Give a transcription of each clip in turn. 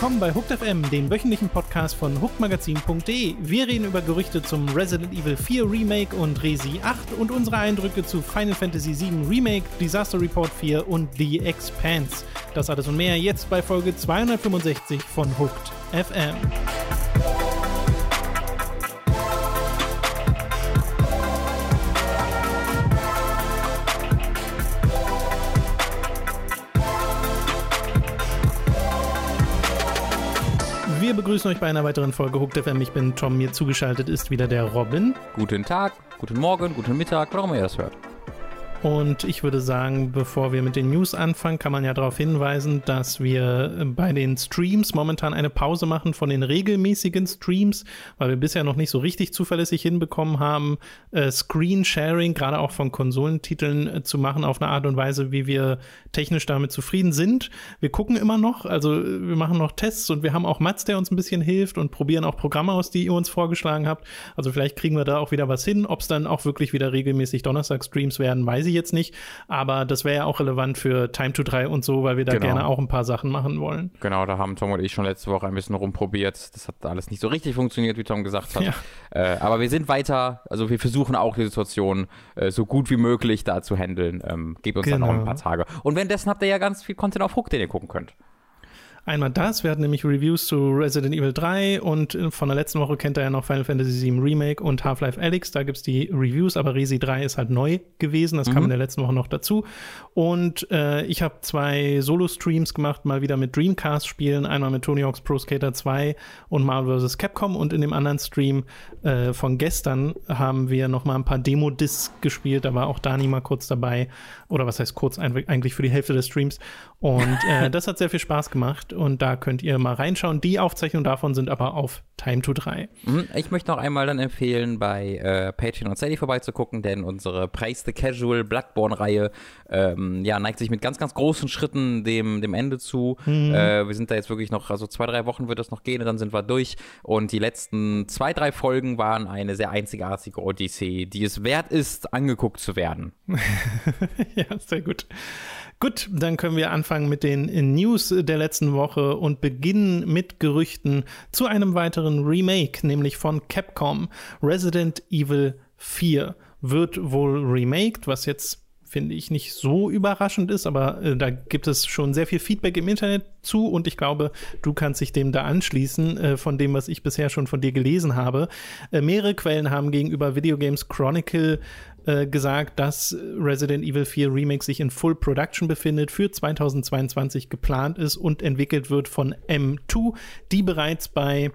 Willkommen bei Hooked FM, dem wöchentlichen Podcast von hookedmagazin.de. Wir reden über Gerüchte zum Resident Evil 4 Remake und Resi 8 und unsere Eindrücke zu Final Fantasy 7 Remake, Disaster Report 4 und The Expanse. Das alles und mehr jetzt bei Folge 265 von Hooked FM. Begrüßen euch bei einer weiteren Folge Hooked FM. Ich bin Tom, mir zugeschaltet ist wieder der Robin. Guten Tag, guten Morgen, guten Mittag, warum ihr das hört. Und ich würde sagen, bevor wir mit den News anfangen, kann man ja darauf hinweisen, dass wir bei den Streams momentan eine Pause machen von den regelmäßigen Streams, weil wir bisher noch nicht so richtig zuverlässig hinbekommen haben, äh, Screen-Sharing, gerade auch von Konsolentiteln äh, zu machen, auf eine Art und Weise, wie wir technisch damit zufrieden sind. Wir gucken immer noch, also wir machen noch Tests und wir haben auch Mats, der uns ein bisschen hilft und probieren auch Programme aus, die ihr uns vorgeschlagen habt. Also vielleicht kriegen wir da auch wieder was hin. Ob es dann auch wirklich wieder regelmäßig Donnerstag-Streams werden, weiß ich ich jetzt nicht, aber das wäre ja auch relevant für Time to 3 und so, weil wir da genau. gerne auch ein paar Sachen machen wollen. Genau, da haben Tom und ich schon letzte Woche ein bisschen rumprobiert. Das hat alles nicht so richtig funktioniert, wie Tom gesagt hat. Ja. Äh, aber wir sind weiter, also wir versuchen auch die Situation äh, so gut wie möglich da zu handeln. Ähm, gebt uns genau. dann noch ein paar Tage. Und währenddessen habt ihr ja ganz viel Content auf Hook, den ihr gucken könnt. Einmal das, wir hatten nämlich Reviews zu Resident Evil 3 und äh, von der letzten Woche kennt er ja noch Final Fantasy VII Remake und Half-Life Alyx, da gibt es die Reviews, aber Resi 3 ist halt neu gewesen, das mhm. kam in der letzten Woche noch dazu. Und äh, ich habe zwei Solo-Streams gemacht, mal wieder mit Dreamcast-Spielen, einmal mit Tony Hawk's Pro Skater 2 und Marvel vs. Capcom. Und in dem anderen Stream äh, von gestern haben wir noch mal ein paar Demo-Discs gespielt, da war auch Dani mal kurz dabei, oder was heißt kurz, eigentlich für die Hälfte des Streams. Und äh, das hat sehr viel Spaß gemacht und da könnt ihr mal reinschauen. Die Aufzeichnungen davon sind aber auf Time to 3. Mhm, ich möchte noch einmal dann empfehlen, bei äh, Patreon und Sadie vorbeizugucken, denn unsere Praise the Casual Bloodborne-Reihe ähm, ja, neigt sich mit ganz, ganz großen Schritten dem, dem Ende zu. Mhm. Äh, wir sind da jetzt wirklich noch, also zwei, drei Wochen wird das noch gehen und dann sind wir durch. Und die letzten zwei, drei Folgen waren eine sehr einzigartige Odyssee, die es wert ist, angeguckt zu werden. ja, sehr gut. Gut, dann können wir anfangen mit den News der letzten Woche und beginnen mit Gerüchten zu einem weiteren Remake, nämlich von Capcom. Resident Evil 4 wird wohl remaked, was jetzt finde ich nicht so überraschend ist, aber äh, da gibt es schon sehr viel Feedback im Internet zu und ich glaube, du kannst dich dem da anschließen, äh, von dem, was ich bisher schon von dir gelesen habe. Äh, mehrere Quellen haben gegenüber Video Games Chronicle äh, gesagt, dass Resident Evil 4 Remake sich in Full Production befindet, für 2022 geplant ist und entwickelt wird von M2, die bereits bei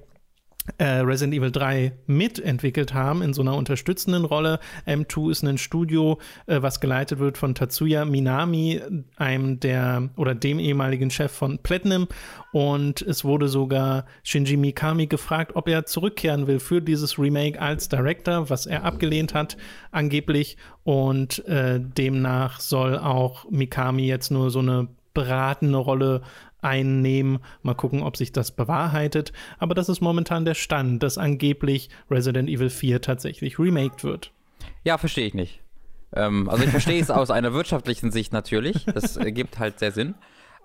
äh, Resident Evil 3 mitentwickelt haben in so einer unterstützenden Rolle. M2 ist ein Studio, äh, was geleitet wird von Tatsuya Minami, einem der oder dem ehemaligen Chef von Platinum. Und es wurde sogar Shinji Mikami gefragt, ob er zurückkehren will für dieses Remake als Director, was er abgelehnt hat, angeblich. Und äh, demnach soll auch Mikami jetzt nur so eine beratende Rolle einnehmen. Mal gucken, ob sich das bewahrheitet. Aber das ist momentan der Stand, dass angeblich Resident Evil 4 tatsächlich remaked wird. Ja, verstehe ich nicht. Ähm, also ich verstehe es aus einer wirtschaftlichen Sicht natürlich. Das ergibt halt sehr Sinn.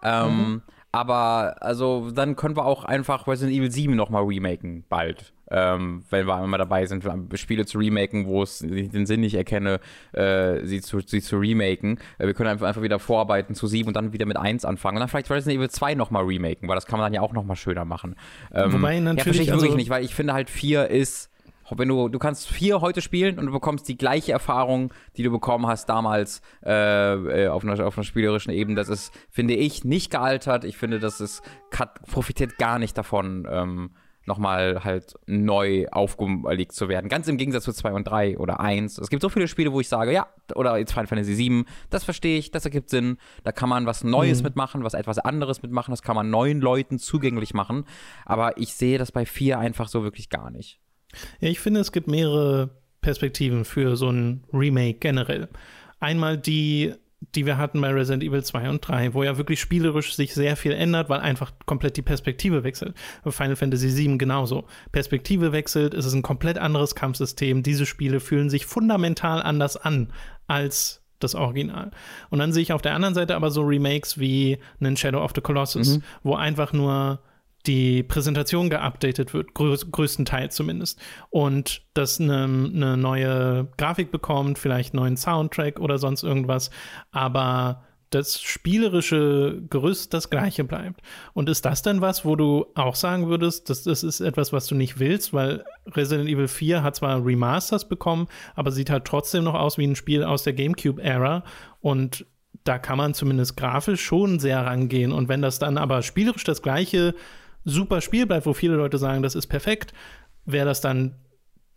Ähm, mhm. Aber also dann können wir auch einfach Resident Evil 7 nochmal remaken, bald. Ähm, wenn wir einmal dabei sind, Spiele zu remaken, wo es den Sinn nicht erkenne, äh, sie, zu, sie zu remaken. Äh, wir können einfach, einfach wieder vorarbeiten zu 7 und dann wieder mit 1 anfangen. Und dann vielleicht Resident Evil 2 nochmal remaken, weil das kann man dann ja auch nochmal schöner machen. Ähm, Wobei natürlich. Ja, verstehe ich also wirklich nicht, weil ich finde halt 4 ist wenn du, du kannst vier heute spielen und du bekommst die gleiche Erfahrung, die du bekommen hast damals äh, äh auf, einer, auf einer spielerischen Ebene. Das ist, finde ich, nicht gealtert. Ich finde, das ist, profitiert gar nicht davon, ähm, nochmal halt neu aufgelegt zu werden. Ganz im Gegensatz zu 2 und 3 oder 1. Es gibt so viele Spiele, wo ich sage, ja, oder jetzt Final Fantasy 7, das verstehe ich, das ergibt Sinn. Da kann man was Neues mhm. mitmachen, was etwas anderes mitmachen, das kann man neuen Leuten zugänglich machen. Aber ich sehe das bei 4 einfach so wirklich gar nicht. Ja, ich finde, es gibt mehrere Perspektiven für so ein Remake generell. Einmal die, die wir hatten bei Resident Evil 2 und 3, wo ja wirklich spielerisch sich sehr viel ändert, weil einfach komplett die Perspektive wechselt. Bei Final Fantasy 7 genauso. Perspektive wechselt, es ist ein komplett anderes Kampfsystem. Diese Spiele fühlen sich fundamental anders an als das Original. Und dann sehe ich auf der anderen Seite aber so Remakes wie einen Shadow of the Colossus, mhm. wo einfach nur die Präsentation geupdatet wird, größ größtenteils zumindest. Und dass eine, eine neue Grafik bekommt, vielleicht einen neuen Soundtrack oder sonst irgendwas. Aber das spielerische Gerüst das gleiche bleibt. Und ist das dann was, wo du auch sagen würdest, dass das ist etwas, was du nicht willst, weil Resident Evil 4 hat zwar Remasters bekommen, aber sieht halt trotzdem noch aus wie ein Spiel aus der GameCube-Ära und da kann man zumindest grafisch schon sehr rangehen. Und wenn das dann aber spielerisch das gleiche super Spiel bleibt, wo viele Leute sagen, das ist perfekt, wäre das dann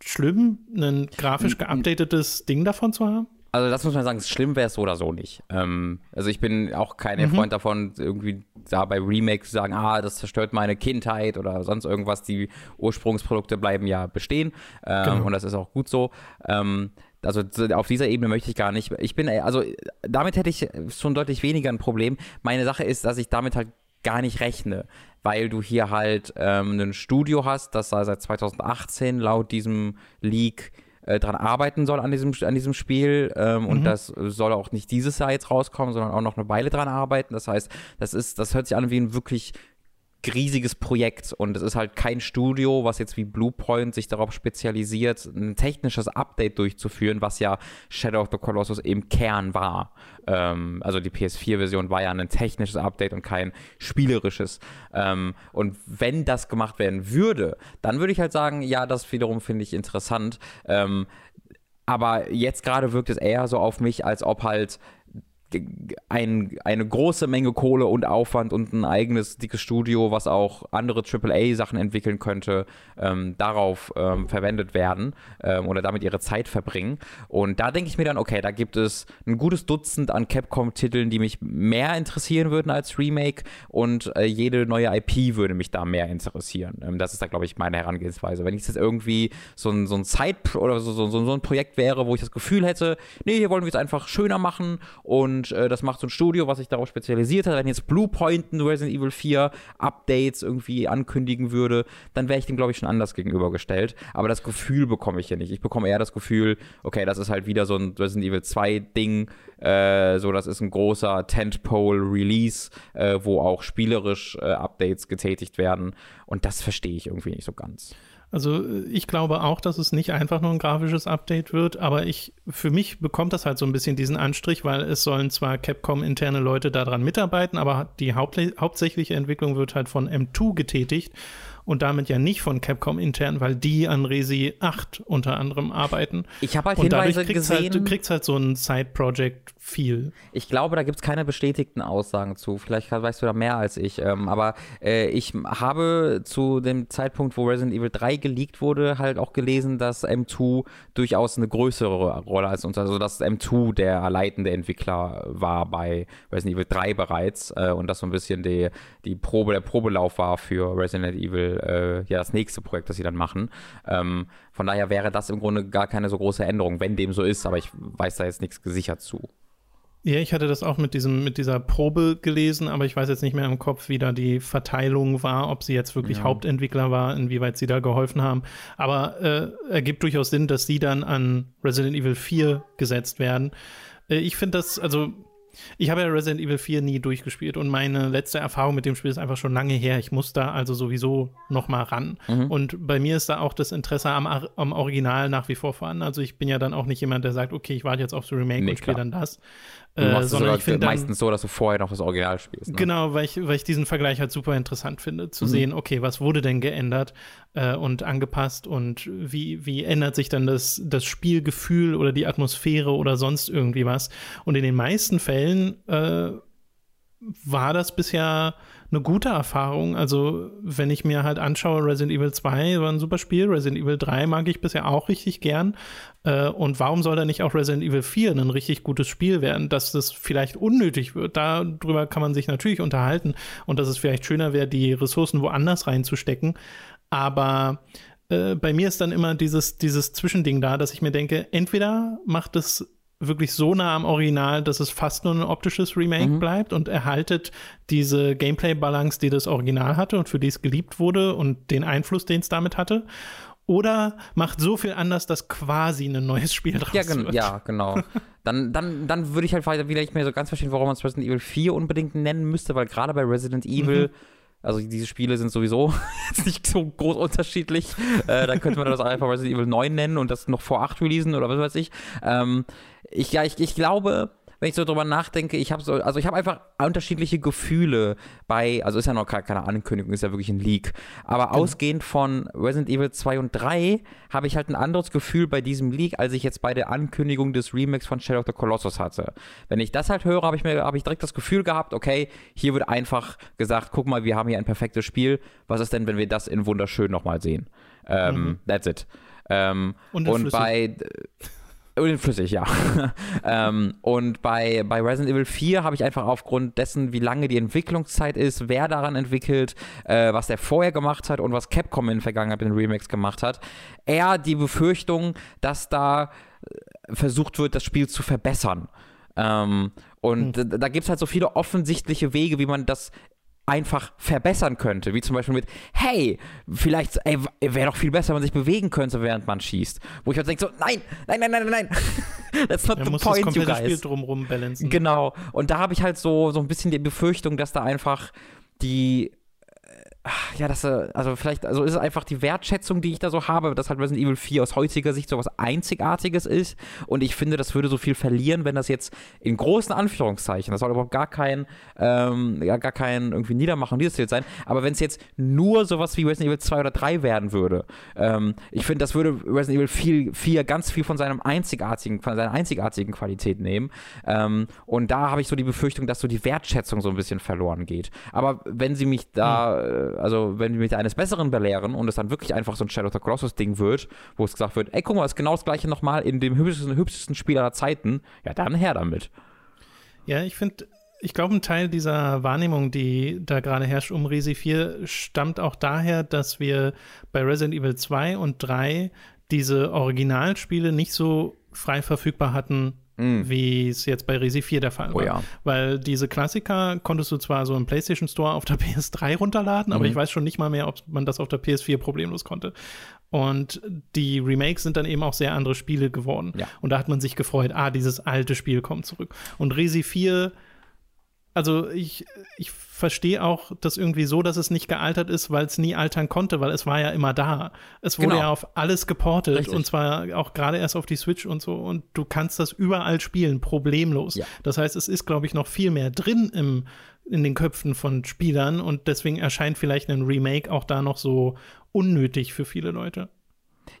schlimm, ein grafisch geupdatetes Ding davon zu haben? Also das muss man sagen, schlimm wäre es so oder so nicht. Ähm, also ich bin auch kein mhm. Freund davon, irgendwie da bei Remakes zu sagen, ah, das zerstört meine Kindheit oder sonst irgendwas. Die Ursprungsprodukte bleiben ja bestehen ähm, genau. und das ist auch gut so. Ähm, also auf dieser Ebene möchte ich gar nicht. Ich bin, also damit hätte ich schon deutlich weniger ein Problem. Meine Sache ist, dass ich damit halt gar nicht rechne, weil du hier halt ähm, ein Studio hast, das seit 2018 laut diesem Leak äh, dran arbeiten soll an diesem, an diesem Spiel. Ähm, mhm. Und das soll auch nicht dieses Jahr jetzt rauskommen, sondern auch noch eine Weile dran arbeiten. Das heißt, das ist, das hört sich an wie ein wirklich riesiges Projekt und es ist halt kein Studio, was jetzt wie Bluepoint sich darauf spezialisiert, ein technisches Update durchzuführen, was ja Shadow of the Colossus im Kern war. Ähm, also die PS4-Version war ja ein technisches Update und kein spielerisches. Ähm, und wenn das gemacht werden würde, dann würde ich halt sagen, ja, das wiederum finde ich interessant. Ähm, aber jetzt gerade wirkt es eher so auf mich, als ob halt ein, eine große Menge Kohle und Aufwand und ein eigenes dickes Studio, was auch andere AAA-Sachen entwickeln könnte, ähm, darauf ähm, verwendet werden ähm, oder damit ihre Zeit verbringen. Und da denke ich mir dann, okay, da gibt es ein gutes Dutzend an Capcom-Titeln, die mich mehr interessieren würden als Remake und äh, jede neue IP würde mich da mehr interessieren. Ähm, das ist da, glaube ich, meine Herangehensweise. Wenn ich jetzt irgendwie so ein, so ein Side- oder so, so, so ein Projekt wäre, wo ich das Gefühl hätte, nee, hier wollen wir es einfach schöner machen und und äh, das macht so ein Studio, was sich darauf spezialisiert hat. Wenn jetzt Bluepoint ein Resident Evil 4 Updates irgendwie ankündigen würde, dann wäre ich dem, glaube ich, schon anders gegenübergestellt. Aber das Gefühl bekomme ich hier nicht. Ich bekomme eher das Gefühl, okay, das ist halt wieder so ein Resident Evil 2 Ding. Äh, so, das ist ein großer Tentpole-Release, äh, wo auch spielerisch äh, Updates getätigt werden. Und das verstehe ich irgendwie nicht so ganz. Also ich glaube auch, dass es nicht einfach nur ein grafisches Update wird, aber ich, für mich bekommt das halt so ein bisschen diesen Anstrich, weil es sollen zwar Capcom-interne Leute daran mitarbeiten, aber die hauptsächliche Entwicklung wird halt von M2 getätigt und damit ja nicht von Capcom intern, weil die an Resi 8 unter anderem arbeiten. Ich habe halt und Hinweise kriegst gesehen. Halt, du kriegst halt so ein Side-Project viel. Ich glaube, da gibt es keine bestätigten Aussagen zu. Vielleicht weißt du da mehr als ich. Ähm, aber äh, ich habe zu dem Zeitpunkt, wo Resident Evil 3 geleakt wurde, halt auch gelesen, dass M2 durchaus eine größere Rolle als uns, also dass M2 der leitende Entwickler war bei Resident Evil 3 bereits äh, und das so ein bisschen die, die Probe, der Probelauf war für Resident Evil äh, ja das nächste Projekt, das sie dann machen. Ähm, von daher wäre das im Grunde gar keine so große Änderung, wenn dem so ist, aber ich weiß da jetzt nichts gesichert zu. Ja, ich hatte das auch mit diesem, mit dieser Probe gelesen, aber ich weiß jetzt nicht mehr im Kopf, wie da die Verteilung war, ob sie jetzt wirklich ja. Hauptentwickler war, inwieweit sie da geholfen haben. Aber äh, ergibt durchaus Sinn, dass sie dann an Resident Evil 4 gesetzt werden. Äh, ich finde das, also ich habe ja Resident Evil 4 nie durchgespielt und meine letzte Erfahrung mit dem Spiel ist einfach schon lange her. Ich muss da also sowieso noch mal ran. Mhm. Und bei mir ist da auch das Interesse am, am, Original nach wie vor vorhanden. Also ich bin ja dann auch nicht jemand, der sagt, okay, ich warte jetzt auf das Remake nee, und spiele dann das. Du machst äh, sondern ich finde meistens so, dass du vorher noch das Original spielst. Ne? Genau, weil ich, weil ich diesen Vergleich halt super interessant finde, zu mhm. sehen, okay, was wurde denn geändert äh, und angepasst und wie, wie ändert sich dann das, das Spielgefühl oder die Atmosphäre oder sonst irgendwie was. Und in den meisten Fällen äh, war das bisher eine gute Erfahrung. Also, wenn ich mir halt anschaue, Resident Evil 2 war ein super Spiel, Resident Evil 3 mag ich bisher auch richtig gern. Äh, und warum soll da nicht auch Resident Evil 4 ein richtig gutes Spiel werden, dass das vielleicht unnötig wird? Darüber kann man sich natürlich unterhalten und dass es vielleicht schöner wäre, die Ressourcen woanders reinzustecken. Aber äh, bei mir ist dann immer dieses, dieses Zwischending da, dass ich mir denke, entweder macht es wirklich so nah am Original, dass es fast nur ein optisches Remake mhm. bleibt und erhaltet diese Gameplay-Balance, die das Original hatte und für die es geliebt wurde und den Einfluss, den es damit hatte. Oder macht so viel anders, dass quasi ein neues Spiel draus ja, gen wird. Ja, genau. Dann, dann, dann würde ich halt wieder nicht mehr so ganz verstehen, warum man es Resident Evil 4 unbedingt nennen müsste, weil gerade bei Resident Evil mhm Also diese Spiele sind sowieso jetzt nicht so groß unterschiedlich. Äh, da könnte man das einfach Resident Evil 9 nennen und das noch vor 8 releasen oder was weiß ich. Ähm, ich, ja, ich, ich glaube, wenn ich so drüber nachdenke, ich habe so, also ich habe einfach unterschiedliche Gefühle bei, also ist ja noch keine Ankündigung, ist ja wirklich ein Leak. Aber genau. ausgehend von Resident Evil 2 und 3 habe ich halt ein anderes Gefühl bei diesem Leak, als ich jetzt bei der Ankündigung des Remakes von Shadow of the Colossus hatte. Wenn ich das halt höre, habe ich mir, habe ich direkt das Gefühl gehabt, okay, hier wird einfach gesagt, guck mal, wir haben hier ein perfektes Spiel. Was ist denn, wenn wir das in wunderschön nochmal sehen? Ähm, mhm. That's it. Ähm, und, und bei Unflüssig, ja. ähm, und bei, bei Resident Evil 4 habe ich einfach aufgrund dessen, wie lange die Entwicklungszeit ist, wer daran entwickelt, äh, was der vorher gemacht hat und was Capcom in der Vergangenheit in den Remakes gemacht hat, eher die Befürchtung, dass da äh, versucht wird, das Spiel zu verbessern. Ähm, und hm. da gibt es halt so viele offensichtliche Wege, wie man das einfach verbessern könnte, wie zum Beispiel mit, hey, vielleicht wäre doch viel besser, wenn man sich bewegen könnte, während man schießt. Wo ich halt denke so, nein, nein, nein, nein, nein, that's not ja, the muss point, das you guys. Spiel drumrum balancen. Genau. Und da habe ich halt so, so ein bisschen die Befürchtung, dass da einfach die ja, das, äh, also vielleicht, also ist es einfach die Wertschätzung, die ich da so habe, dass halt Resident Evil 4 aus heutiger Sicht so was Einzigartiges ist. Und ich finde, das würde so viel verlieren, wenn das jetzt in großen Anführungszeichen, das soll überhaupt gar kein, ähm, ja, gar kein irgendwie Niedermachen dieses Ziel sein, aber wenn es jetzt nur sowas wie Resident Evil 2 oder 3 werden würde, ähm, ich finde, das würde Resident Evil 4, 4 ganz viel von seinem einzigartigen, von seiner einzigartigen Qualität nehmen. Ähm, und da habe ich so die Befürchtung, dass so die Wertschätzung so ein bisschen verloren geht. Aber wenn sie mich da, hm also wenn die mich eines Besseren belehren und es dann wirklich einfach so ein Shadow of the Colossus-Ding wird, wo es gesagt wird, ey, guck mal, ist genau das gleiche nochmal in dem hübschesten, hübschesten Spiel aller Zeiten, ja, dann her damit. Ja, ich finde, ich glaube, ein Teil dieser Wahrnehmung, die da gerade herrscht um Resi 4, stammt auch daher, dass wir bei Resident Evil 2 und 3 diese Originalspiele nicht so frei verfügbar hatten Mm. wie es jetzt bei Resi 4 der Fall oh war. Ja. Weil diese Klassiker konntest du zwar so im PlayStation Store auf der PS3 runterladen, mhm. aber ich weiß schon nicht mal mehr, ob man das auf der PS4 problemlos konnte. Und die Remakes sind dann eben auch sehr andere Spiele geworden. Ja. Und da hat man sich gefreut, ah, dieses alte Spiel kommt zurück. Und Resi 4 also ich, ich verstehe auch das irgendwie so, dass es nicht gealtert ist, weil es nie altern konnte, weil es war ja immer da. Es wurde genau. ja auf alles geportet Richtig. und zwar auch gerade erst auf die Switch und so und du kannst das überall spielen, problemlos. Ja. Das heißt, es ist, glaube ich, noch viel mehr drin im, in den Köpfen von Spielern und deswegen erscheint vielleicht ein Remake auch da noch so unnötig für viele Leute.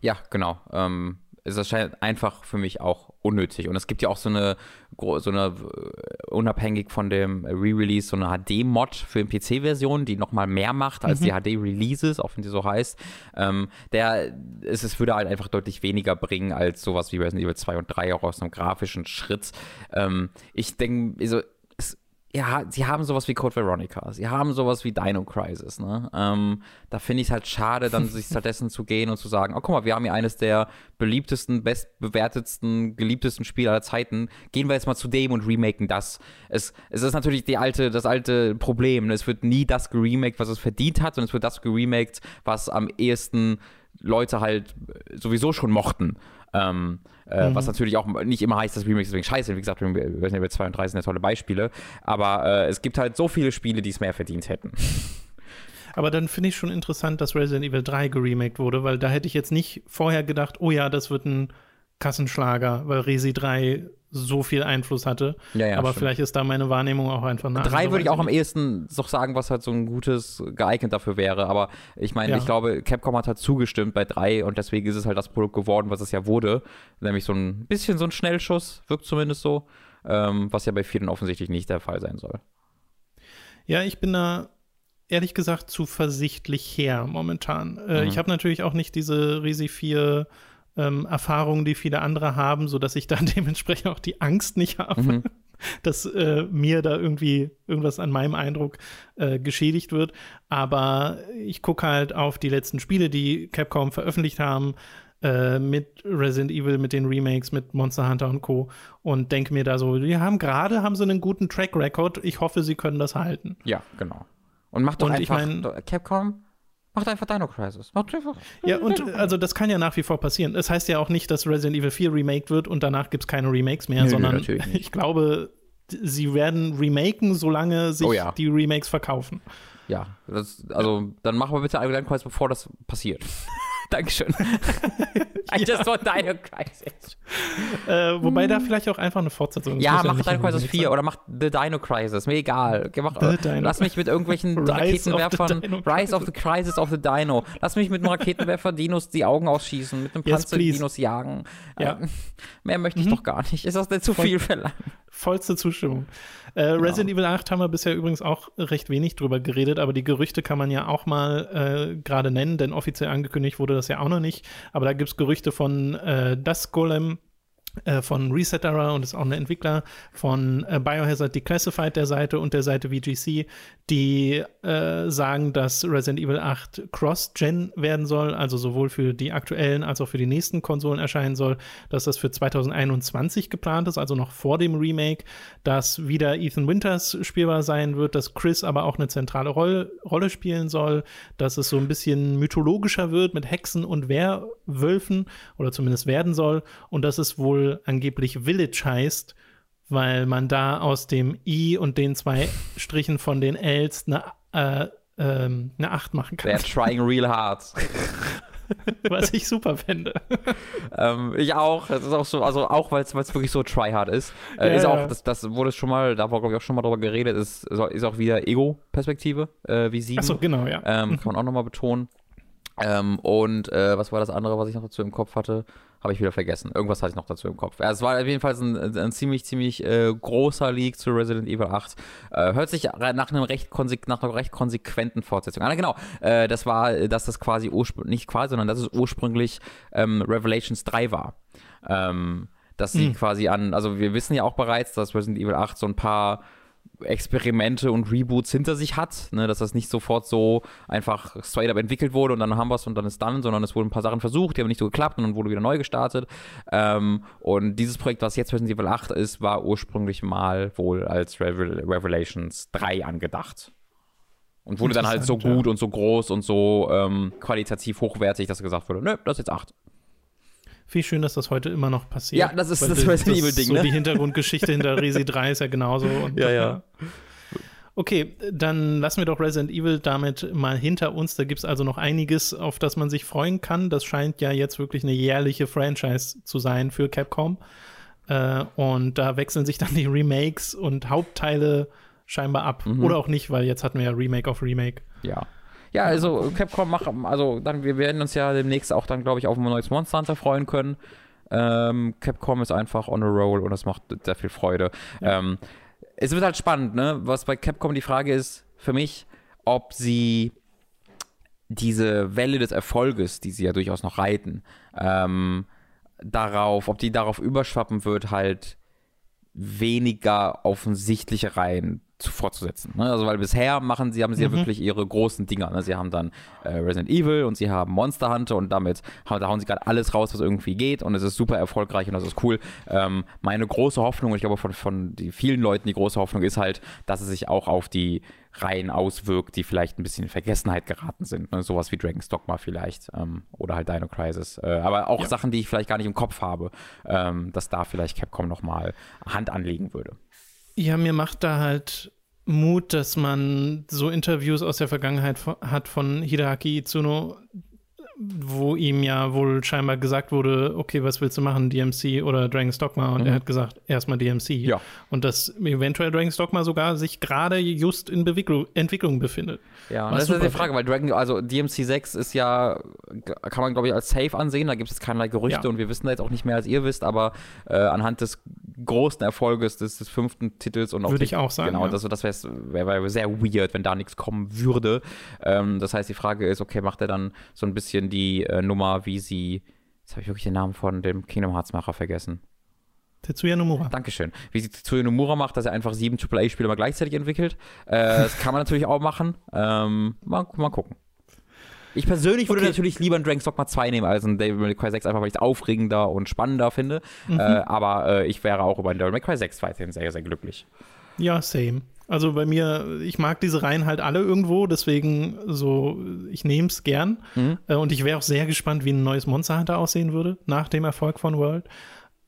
Ja, genau. Ähm, es erscheint einfach für mich auch unnötig. Und es gibt ja auch so eine, so eine äh, unabhängig von dem Re-Release, so eine HD-Mod für die PC-Version, die nochmal mehr macht als mhm. die HD-Releases, auch wenn sie so heißt. Ähm, der, es, es würde halt einfach deutlich weniger bringen als sowas wie Resident Evil 2 und 3 auch aus einem grafischen Schritt. Ähm, ich denke, also ja, sie haben sowas wie Code Veronica, sie haben sowas wie Dino Crisis, ne? Ähm, da finde ich es halt schade, dann sich stattdessen zu gehen und zu sagen, oh guck mal, wir haben hier eines der beliebtesten, bestbewertetsten, geliebtesten Spiele aller Zeiten. Gehen wir jetzt mal zu dem und remaken das. Es, es ist natürlich die alte, das alte Problem. Ne? Es wird nie das geremaked, was es verdient hat, sondern es wird das geremaked, was am ehesten Leute halt sowieso schon mochten. Ähm, äh, mhm. Was natürlich auch nicht immer heißt, dass Remakes deswegen scheiße sind. Wie gesagt, Resident Evil 2 und 3 sind ja tolle Beispiele. Aber äh, es gibt halt so viele Spiele, die es mehr verdient hätten. Aber dann finde ich schon interessant, dass Resident Evil 3 geremaked wurde, weil da hätte ich jetzt nicht vorher gedacht, oh ja, das wird ein Kassenschlager, weil Resi 3 so viel Einfluss hatte. Ja, ja, Aber stimmt. vielleicht ist da meine Wahrnehmung auch einfach nach. Drei würde ich auch am ehesten doch sagen, was halt so ein gutes geeignet dafür wäre. Aber ich meine, ja. ich glaube, Capcom hat halt zugestimmt bei drei und deswegen ist es halt das Produkt geworden, was es ja wurde. Nämlich so ein bisschen so ein Schnellschuss, wirkt zumindest so. Ähm, was ja bei vielen offensichtlich nicht der Fall sein soll. Ja, ich bin da ehrlich gesagt zuversichtlich her momentan. Äh, mhm. Ich habe natürlich auch nicht diese Resi 4 ähm, Erfahrungen, die viele andere haben, sodass ich dann dementsprechend auch die Angst nicht habe, mhm. dass äh, mir da irgendwie irgendwas an meinem Eindruck äh, geschädigt wird. Aber ich gucke halt auf die letzten Spiele, die Capcom veröffentlicht haben, äh, mit Resident Evil, mit den Remakes, mit Monster Hunter und Co. und denke mir da so, die haben gerade haben sie einen guten Track Record. Ich hoffe, sie können das halten. Ja, genau. Und macht doch und einfach ich mein, Capcom Macht einfach Dino Crisis. Macht einfach. Ja, und also das kann ja nach wie vor passieren. Das heißt ja auch nicht, dass Resident Evil 4 remaked wird und danach gibt es keine Remakes mehr, Nö, sondern ich glaube, sie werden remaken, solange sich oh ja. die Remakes verkaufen. Ja, das, also dann machen wir bitte einen Dino Crisis, bevor das passiert. Dankeschön. I just want Dino Crisis. Äh, wobei da vielleicht auch einfach eine Fortsetzung Ja, muss mach Dino Crisis unbedingt 4 sein. oder mach The Dino Crisis. Mir egal. Mach, lass mich mit irgendwelchen Rise Raketenwerfern. Rise of the Crisis of the Dino. Lass mich mit einem Raketenwerfer Dinos die Augen ausschießen, mit einem Yes, Panzer please. Dinos jagen. Ja. Äh, mehr möchte ich doch gar nicht. Ist das denn zu Voll- viel verlangt? Vollste Zustimmung. Äh, Resident Evil 8 haben wir bisher übrigens auch recht wenig drüber geredet, aber die Gerüchte kann man ja auch mal äh, gerade nennen, denn offiziell angekündigt wurde das ja auch noch nicht. Aber da gibt es Gerüchte von äh, Das Golem, äh, von Resetera und ist auch ein Entwickler von äh, Biohazard Declassified der Seite und der Seite VGC, die äh, sagen, dass Resident Evil 8 Cross-Gen werden soll, also sowohl für die aktuellen als auch für die nächsten Konsolen erscheinen soll, dass das für 2021 geplant ist, also noch vor dem Remake, dass wieder Ethan Winters spielbar sein wird, dass Chris aber auch eine zentrale Roll Rolle spielen soll, dass es so ein bisschen mythologischer wird mit Hexen und Werwölfen oder zumindest werden soll und dass es wohl angeblich Village heißt, weil man da aus dem I und den zwei Strichen von den Ls eine, äh, ähm, eine 8 machen kann, They're trying real hard. was ich super fände. ähm, ich auch. Das ist auch so, also auch weil es wirklich so tryhard ist. Äh, Ja, ist auch, das, das wurde schon mal, da war glaube ich auch schon mal drüber geredet, ist, ist auch wieder Ego-Perspektive, äh, wie sieben. Achso, genau, ja. Ähm, kann man auch nochmal betonen. Ähm, und äh, was war das andere, was ich noch dazu im Kopf hatte? Habe ich wieder vergessen. Irgendwas hatte ich noch dazu im Kopf. Ja, es war auf jeden Fall ein, ein ziemlich, ziemlich äh, großer Leak zu Resident Evil 8. Äh, hört sich nach, einem recht nach einer recht konsequenten Fortsetzung an. Ah, genau. Äh, das war, dass das quasi ursprünglich, nicht quasi, sondern dass es ursprünglich ähm, Revelations 3 war. Ähm, dass sie Hm. quasi an, also wir wissen ja auch bereits, dass Resident Evil 8 so ein paar Experimente und Reboots hinter sich hat, ne, dass das nicht sofort so einfach straight up entwickelt wurde und dann haben wir es und dann ist dann, sondern es wurden ein paar Sachen versucht, die haben nicht so geklappt und dann wurde wieder neu gestartet. Ähm, und dieses Projekt, was jetzt Resident Evil 8 ist, war ursprünglich mal wohl als Revel Revelations 3 angedacht. Und wurde dann halt so Interessant, ja. gut und so groß und so ähm, qualitativ hochwertig, dass gesagt wurde, nö, das ist jetzt 8. Viel schön, dass das heute immer noch passiert. Ja, das ist Weil das Resident Evil-Ding, So ne? die Hintergrundgeschichte hinter Resi 3 ist ja genauso. Und, Ja, ja. Okay, dann lassen wir doch Resident Evil damit mal hinter uns. Da gibt es also noch einiges, auf das man sich freuen kann. Das scheint ja jetzt wirklich eine jährliche Franchise zu sein für Capcom. Äh, und da wechseln sich dann die Remakes und Hauptteile scheinbar ab. Mhm. Oder auch nicht, weil jetzt hatten wir ja Remake auf Remake. Ja. Ja, also Capcom macht, also dann, wir werden uns ja demnächst auch dann, glaube ich, auf ein neues Monster Hunter freuen können. Ähm, Capcom ist einfach on a roll und das macht sehr viel Freude. Ähm, es wird halt spannend, ne? Was bei Capcom die Frage ist, für mich, ob sie diese Welle des Erfolges, die sie ja durchaus noch reiten, ähm, darauf, ob die darauf überschwappen wird, halt weniger offensichtliche Reihen zu, fortzusetzen. Ne? Also weil bisher machen sie, haben sie ja wirklich ihre großen Dinger. Ne? Sie haben dann äh, Resident Evil und sie haben Monster Hunter und damit haben, da hauen sie gerade alles raus, was irgendwie geht und es ist super erfolgreich und das ist cool. Ähm, meine große Hoffnung, und ich glaube von, von die vielen Leuten die große Hoffnung ist halt, dass es sich auch auf die Reihen auswirkt, die vielleicht ein bisschen in Vergessenheit geraten sind. Ne? Sowas wie Dragon's Dogma vielleicht ähm, oder halt Dino Crisis. Äh, aber auch Ja. Sachen, die ich vielleicht gar nicht im Kopf habe, ähm, dass da vielleicht Capcom nochmal Hand anlegen würde. Ja, mir macht da halt Mut, dass man so Interviews aus der Vergangenheit hat von Hideaki Itsuno, wo ihm ja wohl scheinbar gesagt wurde, okay, was willst du machen, DMC oder Dragon's Dogma? Und Mhm. er hat gesagt, erstmal DMC. Ja. Und dass eventuell Dragon's Dogma sogar sich gerade just in Bewicklu- Entwicklung befindet. Ja, das ist die Frage, weil Dragon, also DMC 6 ist ja, kann man glaube ich als safe ansehen, da gibt es keinerlei Gerüchte Ja. und wir wissen da jetzt auch nicht mehr als ihr wisst, aber äh, anhand des großen Erfolges des, des fünften Titels und auch Würde ich auch sagen, Genau, ja. das, das wäre wär, wär sehr weird, wenn da nichts kommen würde. Ähm, das heißt, die Frage ist, okay, macht er dann so ein bisschen die äh, Nummer, wie sie, jetzt habe ich wirklich den Namen von dem Kingdom Hearts Macher vergessen. Tetsuya Nomura. Dankeschön. Wie sie zu Nomura macht, dass er einfach sieben AAA-Spiele mal gleichzeitig entwickelt. Äh, das kann man natürlich auch machen. Ähm, mal, mal gucken. Ich persönlich würde Okay. natürlich lieber einen Dragon's Dogma 2 nehmen als einen Devil May Cry 6, einfach weil ich es aufregender und spannender finde. Mhm. Äh, aber äh, ich wäre auch über einen Devil May Cry 6 weiterhin sehr, sehr glücklich. Ja, same. Also bei mir, ich mag diese Reihen halt alle irgendwo, deswegen so, ich nehme es gern. Mhm. Äh, Und ich wäre auch sehr gespannt, wie ein neues Monster Hunter aussehen würde nach dem Erfolg von World.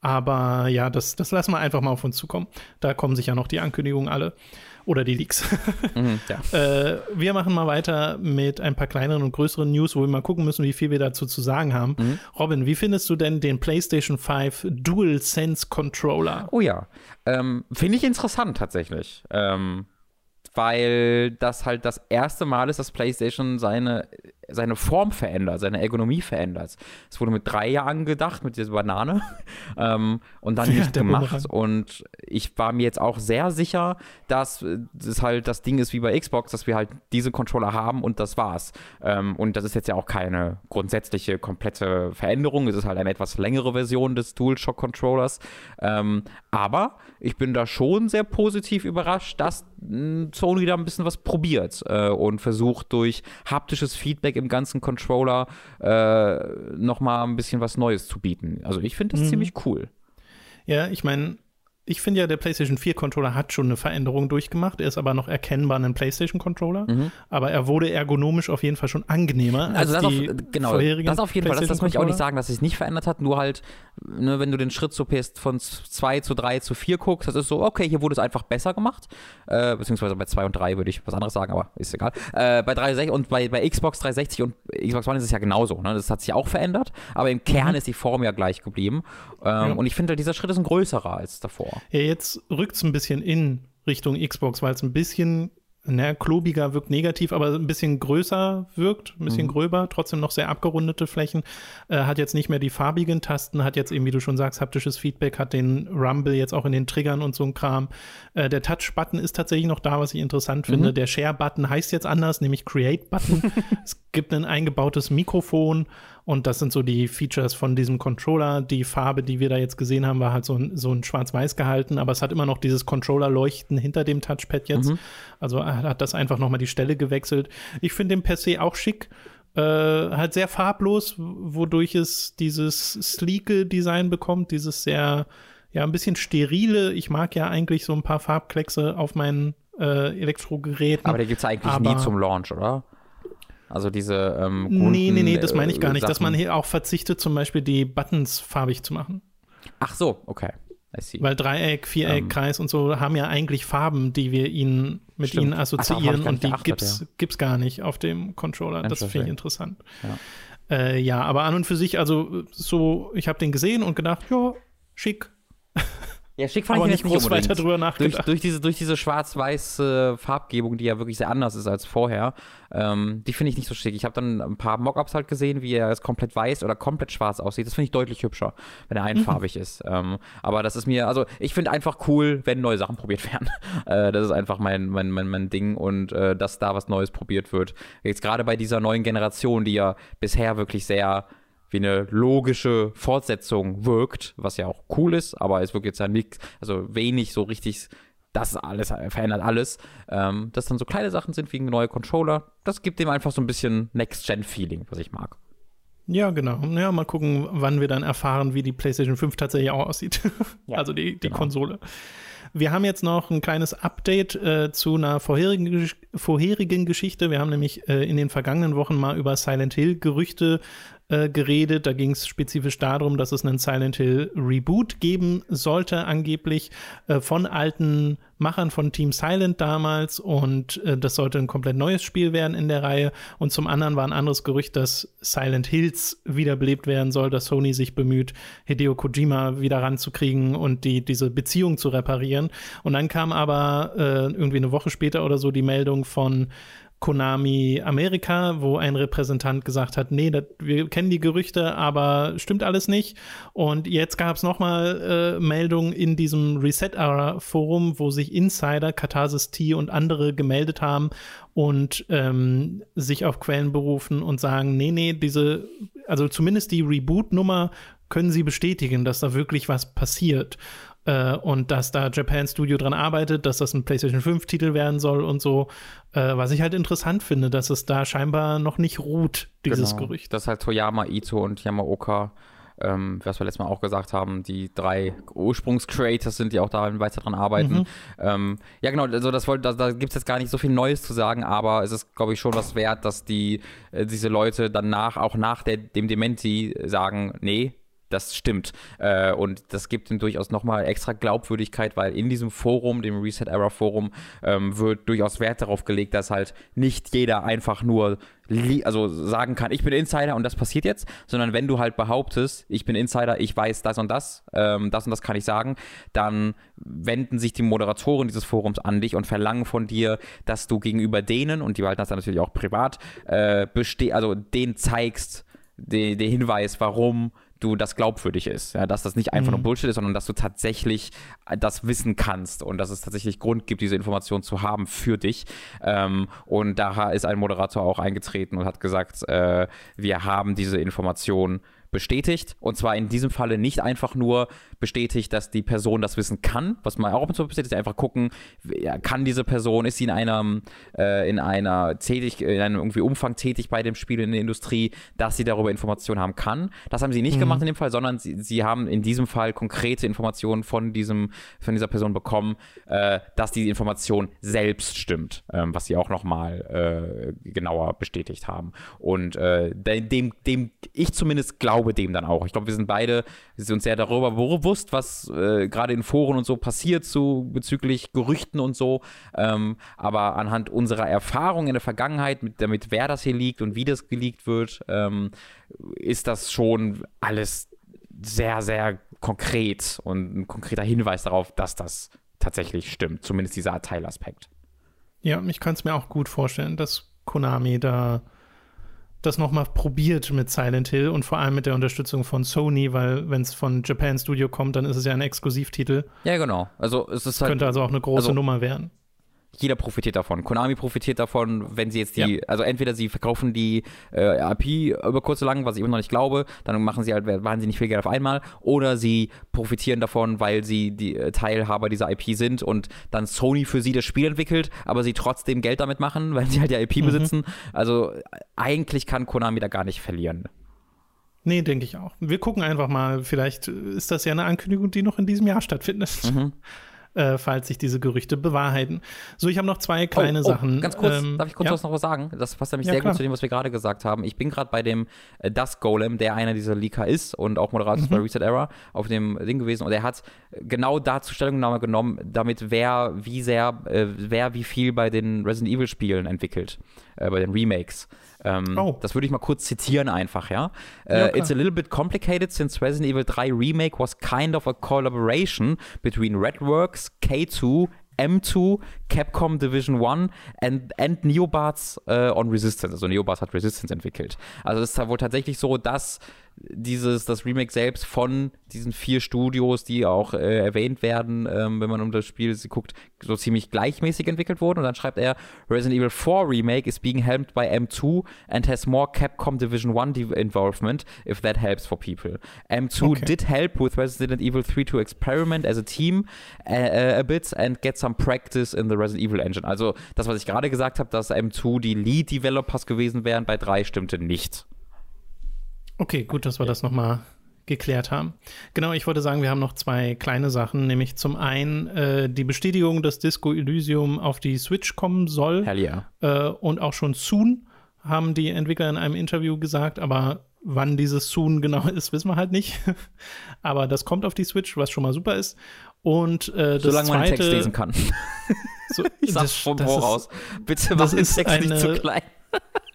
Aber ja, das, das lassen wir einfach mal auf uns zukommen. Da kommen sich ja noch die Ankündigungen alle. Oder die Leaks. Mhm, ja. äh, wir machen mal weiter mit ein paar kleineren und größeren News, wo wir mal gucken müssen, wie viel wir dazu zu sagen haben. Mhm. Robin, wie findest du denn den PlayStation 5 Dual Sense Controller? Oh ja, ähm, finde ich interessant tatsächlich. Ähm, weil das halt das erste Mal ist, dass PlayStation seine, seine Form verändert, seine Ergonomie verändert. Es wurde mit drei Jahren gedacht, mit dieser Banane, ähm, und dann Ja, nicht gemacht. Und ich war mir jetzt auch sehr sicher, dass das halt das Ding ist wie bei Xbox, dass wir halt diese Controller haben und das war's. Ähm, und das ist jetzt ja auch keine grundsätzliche, komplette Veränderung. Es ist halt eine etwas längere Version des DualShock-Controllers. Ähm, aber ich bin da schon sehr positiv überrascht, dass mh, Sony da ein bisschen was probiert äh, und versucht durch haptisches Feedback im ganzen Controller äh, nochmal ein bisschen was Neues zu bieten. Also ich finde das Mhm. ziemlich cool. Ja, ich meine, ich finde ja, der PlayStation 4 Controller hat schon eine Veränderung durchgemacht. Er ist aber noch erkennbar ein PlayStation Controller. Aber er wurde ergonomisch auf jeden Fall schon angenehmer als Also das auf, die genau, das auf jeden Fall, das, das möchte ich auch nicht sagen, dass es nicht verändert hat, nur halt, ne, wenn du den Schritt so PS von 2 zu 3 zu 4 guckst, das ist so, okay, hier wurde es einfach besser gemacht, äh, beziehungsweise bei 2 und 3 würde ich was anderes sagen, aber ist egal. Äh, bei 360 und bei, bei Xbox 360 und Xbox One ist es ja genauso, ne? das hat sich auch verändert, aber im Kern ist die Form ja gleich geblieben ähm, Ja. und ich finde, dieser Schritt ist ein größerer als davor. Ja, jetzt rückt es ein bisschen in Richtung Xbox, weil es ein bisschen, na, klobiger wirkt negativ, aber ein bisschen größer wirkt, ein bisschen gröber, trotzdem noch sehr abgerundete Flächen. Äh, hat jetzt nicht mehr die farbigen Tasten, hat jetzt eben, wie du schon sagst, haptisches Feedback, hat den Rumble jetzt auch in den Triggern und so ein Kram. Äh, der Touch-Button ist tatsächlich noch da, was ich interessant finde. Der Share-Button heißt jetzt anders, nämlich Create-Button. es gibt ein eingebautes Mikrofon und das sind so die Features von diesem Controller. Die Farbe, die wir da jetzt gesehen haben, war halt so ein, so ein schwarz-weiß gehalten, aber es hat immer noch dieses Controller-Leuchten hinter dem Touchpad jetzt. Also er hat das einfach nochmal die Stelle gewechselt. Ich finde den per se auch schick. Äh, halt sehr farblos, wodurch es dieses sleeke Design bekommt, dieses sehr, ja, ein bisschen sterile. Ich mag ja eigentlich so ein paar Farbkleckse auf meinen äh, Elektrogeräten. Aber der gibt es eigentlich nie zum Launch, oder? Also diese ähm, Nee, nee, nee, bunten, das meine ich äh, gar nicht. Dass man Sachen. hier auch verzichtet, zum Beispiel die Buttons farbig zu machen. Ach so, okay. I see. Weil Dreieck, Viereck, Ähm. Kreis und so haben ja eigentlich Farben, die wir ihnen mit Stimmt. ihnen Ach, assoziieren gar und die geachtet, gibt's, gibt's gar nicht auf dem Controller. Das finde ich interessant. Ja. Äh, ja, aber an und für sich, also so, ich habe den gesehen und gedacht, ja, schick, Ja, schick fand aber ich nicht jetzt nicht groß weiter drüber Durch, nachgedacht. durch diese, durch diese schwarz-weiß Farbgebung, die ja wirklich sehr anders ist als vorher, ähm, die finde ich nicht so schick. Ich habe dann ein paar Mockups halt gesehen, wie er jetzt komplett weiß oder komplett schwarz aussieht. Das finde ich deutlich hübscher, wenn er einfarbig ist. Ähm, aber das ist mir, also ich finde einfach cool, wenn neue Sachen probiert werden. äh, das ist einfach mein, mein, mein, mein Ding und äh, dass da was Neues probiert wird. Jetzt gerade bei dieser neuen Generation, die ja bisher wirklich sehr wie eine logische Fortsetzung wirkt, was ja auch cool ist, aber es wirkt jetzt ja nichts, also wenig so richtig, das ist alles verändert alles. Ähm, dass dann so kleine Sachen sind wie ein neuer Controller, das gibt dem einfach so ein bisschen Next-Gen-Feeling, was ich mag. Ja, genau. Ja, mal gucken, wann wir dann erfahren, wie die PlayStation 5 tatsächlich auch aussieht. Ja, also die, die genau. Konsole. Wir haben jetzt noch ein kleines Update äh, zu einer vorherigen, Gesch- vorherigen Geschichte. Wir haben nämlich äh, in den vergangenen Wochen mal über Silent Hill Gerüchte äh, geredet. Da ging es spezifisch darum, dass es einen Silent Hill Reboot geben sollte, angeblich äh, von alten Machern von Team Silent damals. Und äh, das sollte ein komplett neues Spiel werden in der Reihe. Und zum anderen war ein anderes Gerücht, dass Silent Hills wiederbelebt werden soll, dass Sony sich bemüht, Hideo Kojima wieder ranzukriegen und die, diese Beziehung zu reparieren. Und dann kam aber äh, irgendwie eine Woche später oder so die Meldung von Konami Amerika, wo ein Repräsentant gesagt hat, nee, das, wir kennen die Gerüchte, aber stimmt alles nicht. Und jetzt gab es nochmal äh, Meldungen in diesem Reset-Era-Forum, wo sich Insider, Katharsis T und andere gemeldet haben und ähm, sich auf Quellen berufen und sagen, nee, nee, diese, also zumindest die Reboot-Nummer können sie bestätigen, dass da wirklich was passiert äh, und dass da Japan Studio dran arbeitet, dass das ein PlayStation 5 Titel werden soll und so. Äh, was ich halt interessant finde, dass es da scheinbar noch nicht ruht, dieses Genau. Gerücht. Das halt Toyama, Ito und Yamaoka, ähm, was wir letztes Mal auch gesagt haben, die drei Ursprungs-Creators sind, die auch da weiter dran arbeiten. Ähm, ja, genau, also das wollte, da, da gibt es jetzt gar nicht so viel Neues zu sagen, aber es ist, glaube ich, schon was wert, dass die, äh, diese Leute danach, auch nach der, dem Dementi, sagen, nee, das stimmt. Äh, und das gibt ihm durchaus nochmal extra Glaubwürdigkeit, weil in diesem Forum, dem Reset Error Forum, ähm, wird durchaus Wert darauf gelegt, dass halt nicht jeder einfach nur also sagen kann, ich bin Insider und das passiert jetzt, sondern wenn du halt behauptest, ich bin Insider, ich weiß das und das, ähm, das und das kann ich sagen, dann wenden sich die Moderatoren dieses Forums an dich und verlangen von dir, dass du gegenüber denen, und die behalten das dann natürlich auch privat, äh, also denen zeigst, den Hinweis, warum du das glaubwürdig ist. Ja, dass das nicht einfach mhm. nur Bullshit ist, sondern dass du tatsächlich äh, das wissen kannst und dass es tatsächlich Grund gibt, diese Information zu haben für dich. Ähm, und da ist ein Moderator auch eingetreten und hat gesagt, äh, wir haben diese Information bestätigt. Und zwar in diesem Falle nicht einfach nur bestätigt, dass die Person das wissen kann, was man auch ab und zu bestätigt, einfach gucken, kann diese Person, ist sie in einem, äh, in einer tätig, in einem irgendwie Umfang tätig bei dem Spiel in der Industrie, dass sie darüber Informationen haben kann. Das haben sie nicht mhm. gemacht in dem Fall, sondern sie, sie haben in diesem Fall konkrete Informationen von diesem, von dieser Person bekommen, äh, dass die Information selbst stimmt, ähm, was sie auch nochmal äh, genauer bestätigt haben. Und äh, dem, dem ich zumindest glaube dem dann auch. Ich glaube, wir sind beide, wir sind uns sehr darüber bewusst, was äh, gerade in Foren und so passiert, so bezüglich Gerüchten und so. Ähm, aber anhand unserer Erfahrung in der Vergangenheit, mit, damit wer das hier liegt und wie das geleakt wird, ähm, ist das schon alles sehr, sehr konkret und ein konkreter Hinweis darauf, dass das tatsächlich stimmt. Zumindest dieser Teilaspekt. Ja, ich kann es mir auch gut vorstellen, dass Konami da das nochmal probiert mit Silent Hill und vor allem mit der Unterstützung von Sony, weil wenn es von Japan Studio kommt, dann ist es ja ein Exklusivtitel. Ja, genau. Also es ist halt, Könnte also auch eine große also, Nummer werden jeder profitiert davon. Konami profitiert davon, wenn sie jetzt die, ja. also entweder sie verkaufen die äh, API über kurz oder lang, was ich immer noch nicht glaube, dann machen sie halt wahnsinnig viel Geld auf einmal, oder sie profitieren davon, weil sie die äh, Teilhaber dieser IP sind und dann Sony für sie das Spiel entwickelt, aber sie trotzdem Geld damit machen, weil sie halt die IP mhm. besitzen. Also eigentlich kann Konami da gar nicht verlieren. Nee, denke ich auch. Wir gucken einfach mal, vielleicht ist das ja eine Ankündigung, die noch in diesem Jahr stattfindet. Mhm äh, falls sich diese Gerüchte bewahrheiten. So, ich habe noch zwei kleine oh, oh, Sachen. Ganz kurz, ähm, darf ich kurz ja? was noch was sagen? Das passt nämlich ja, sehr klar. gut zu dem, was wir gerade gesagt haben. Ich bin gerade bei dem äh, Dust Golem, der einer dieser Leaker ist und auch Moderator mhm. bei Reset Era auf dem Ding gewesen und er hat genau dazu Stellungnahme genommen, damit wer wie sehr, äh, wer wie viel bei den Resident Evil Spielen entwickelt, äh, bei den Remakes. Ähm, oh. Das würde ich mal kurz zitieren einfach, ja. ja uh, It's a little bit complicated since Resident Evil 3 Remake was kind of a collaboration between Redworks, K2, M2, Capcom Division 1 and, and Neobards uh, on Resistance. Also Neobards hat Resistance entwickelt. Also es ist wohl tatsächlich so, dass dieses, das Remake selbst von diesen vier Studios, die auch äh, erwähnt werden, ähm, wenn man um das Spiel guckt, so ziemlich gleichmäßig entwickelt wurden. Und dann schreibt er, Resident Evil 4 Remake is being helmed by M2 and has more Capcom Division 1 involvement, if that helps for people. M2 okay. did help with Resident Evil 3 to experiment as a team uh, a bit and get some practice in the Resident Evil Engine. Also das, was ich gerade gesagt habe, dass M2 die Lead Developers gewesen wären, bei 3 stimmte nicht. Okay, gut, dass wir ja. das nochmal geklärt haben. Genau, ich wollte sagen, wir haben noch zwei kleine Sachen, nämlich zum einen äh, die Bestätigung, dass Disco Elysium auf die Switch kommen soll. Hell yeah. Äh, und auch schon soon, haben die Entwickler in einem Interview gesagt, aber wann dieses soon genau ist, wissen wir halt nicht. aber das kommt auf die Switch, was schon mal super ist. Und äh, das Solange zweite, man Text lesen kann. So, ich sag's vom voraus. Bitte mach den Text eine, nicht zu klein.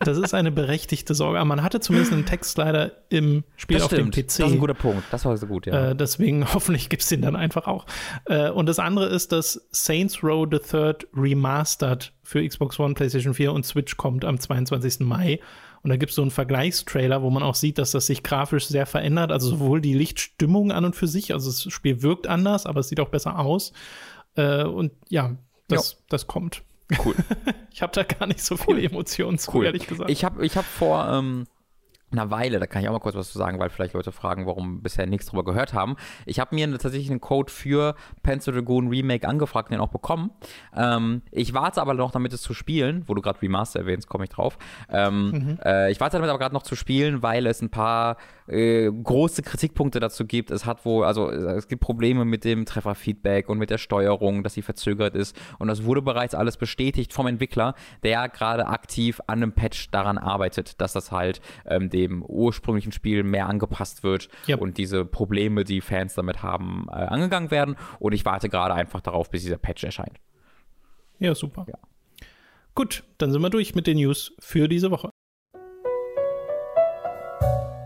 Das ist eine berechtigte Sorge. Aber man hatte zumindest einen Text leider im Spiel das auf stimmt. dem PC. Das ist ein guter Punkt. Das war so gut, ja. Äh, deswegen hoffentlich gibt es den dann einfach auch. Äh, und das andere ist, dass Saints Row the Third Remastered für Xbox One, PlayStation 4 und Switch kommt am 22. Mai. Und da gibt es so einen Vergleichstrailer, wo man auch sieht, dass das sich grafisch sehr verändert. Also sowohl die Lichtstimmung an und für sich, also das Spiel wirkt anders, aber es sieht auch besser aus. Äh, und ja, das, das kommt. Cool. ich habe da gar nicht so viele cool. Emotionen zu, cool. ehrlich gesagt. Ich habe ich hab vor ähm, einer Weile, da kann ich auch mal kurz was zu sagen, weil vielleicht Leute fragen, warum bisher nichts drüber gehört haben. Ich habe mir tatsächlich einen Code für Pencil Dragoon Remake angefragt und den auch bekommen. Ähm, ich warte aber noch damit es zu spielen, wo du gerade Remaster erwähnst, komme ich drauf. Ähm, mhm. äh, ich warte damit aber gerade noch zu spielen, weil es ein paar äh, große Kritikpunkte dazu gibt. Es hat wohl, also es gibt Probleme mit dem Trefferfeedback und mit der Steuerung, dass sie verzögert ist. Und das wurde bereits alles bestätigt vom Entwickler, der gerade aktiv an einem Patch daran arbeitet, dass das halt ähm, den dem ursprünglichen Spiel mehr angepasst wird Yep. und diese Probleme, die Fans damit haben, äh, angegangen werden. Und ich warte gerade einfach darauf, bis dieser Patch erscheint. Ja, super. Ja. Gut, dann sind wir durch mit den News für diese Woche.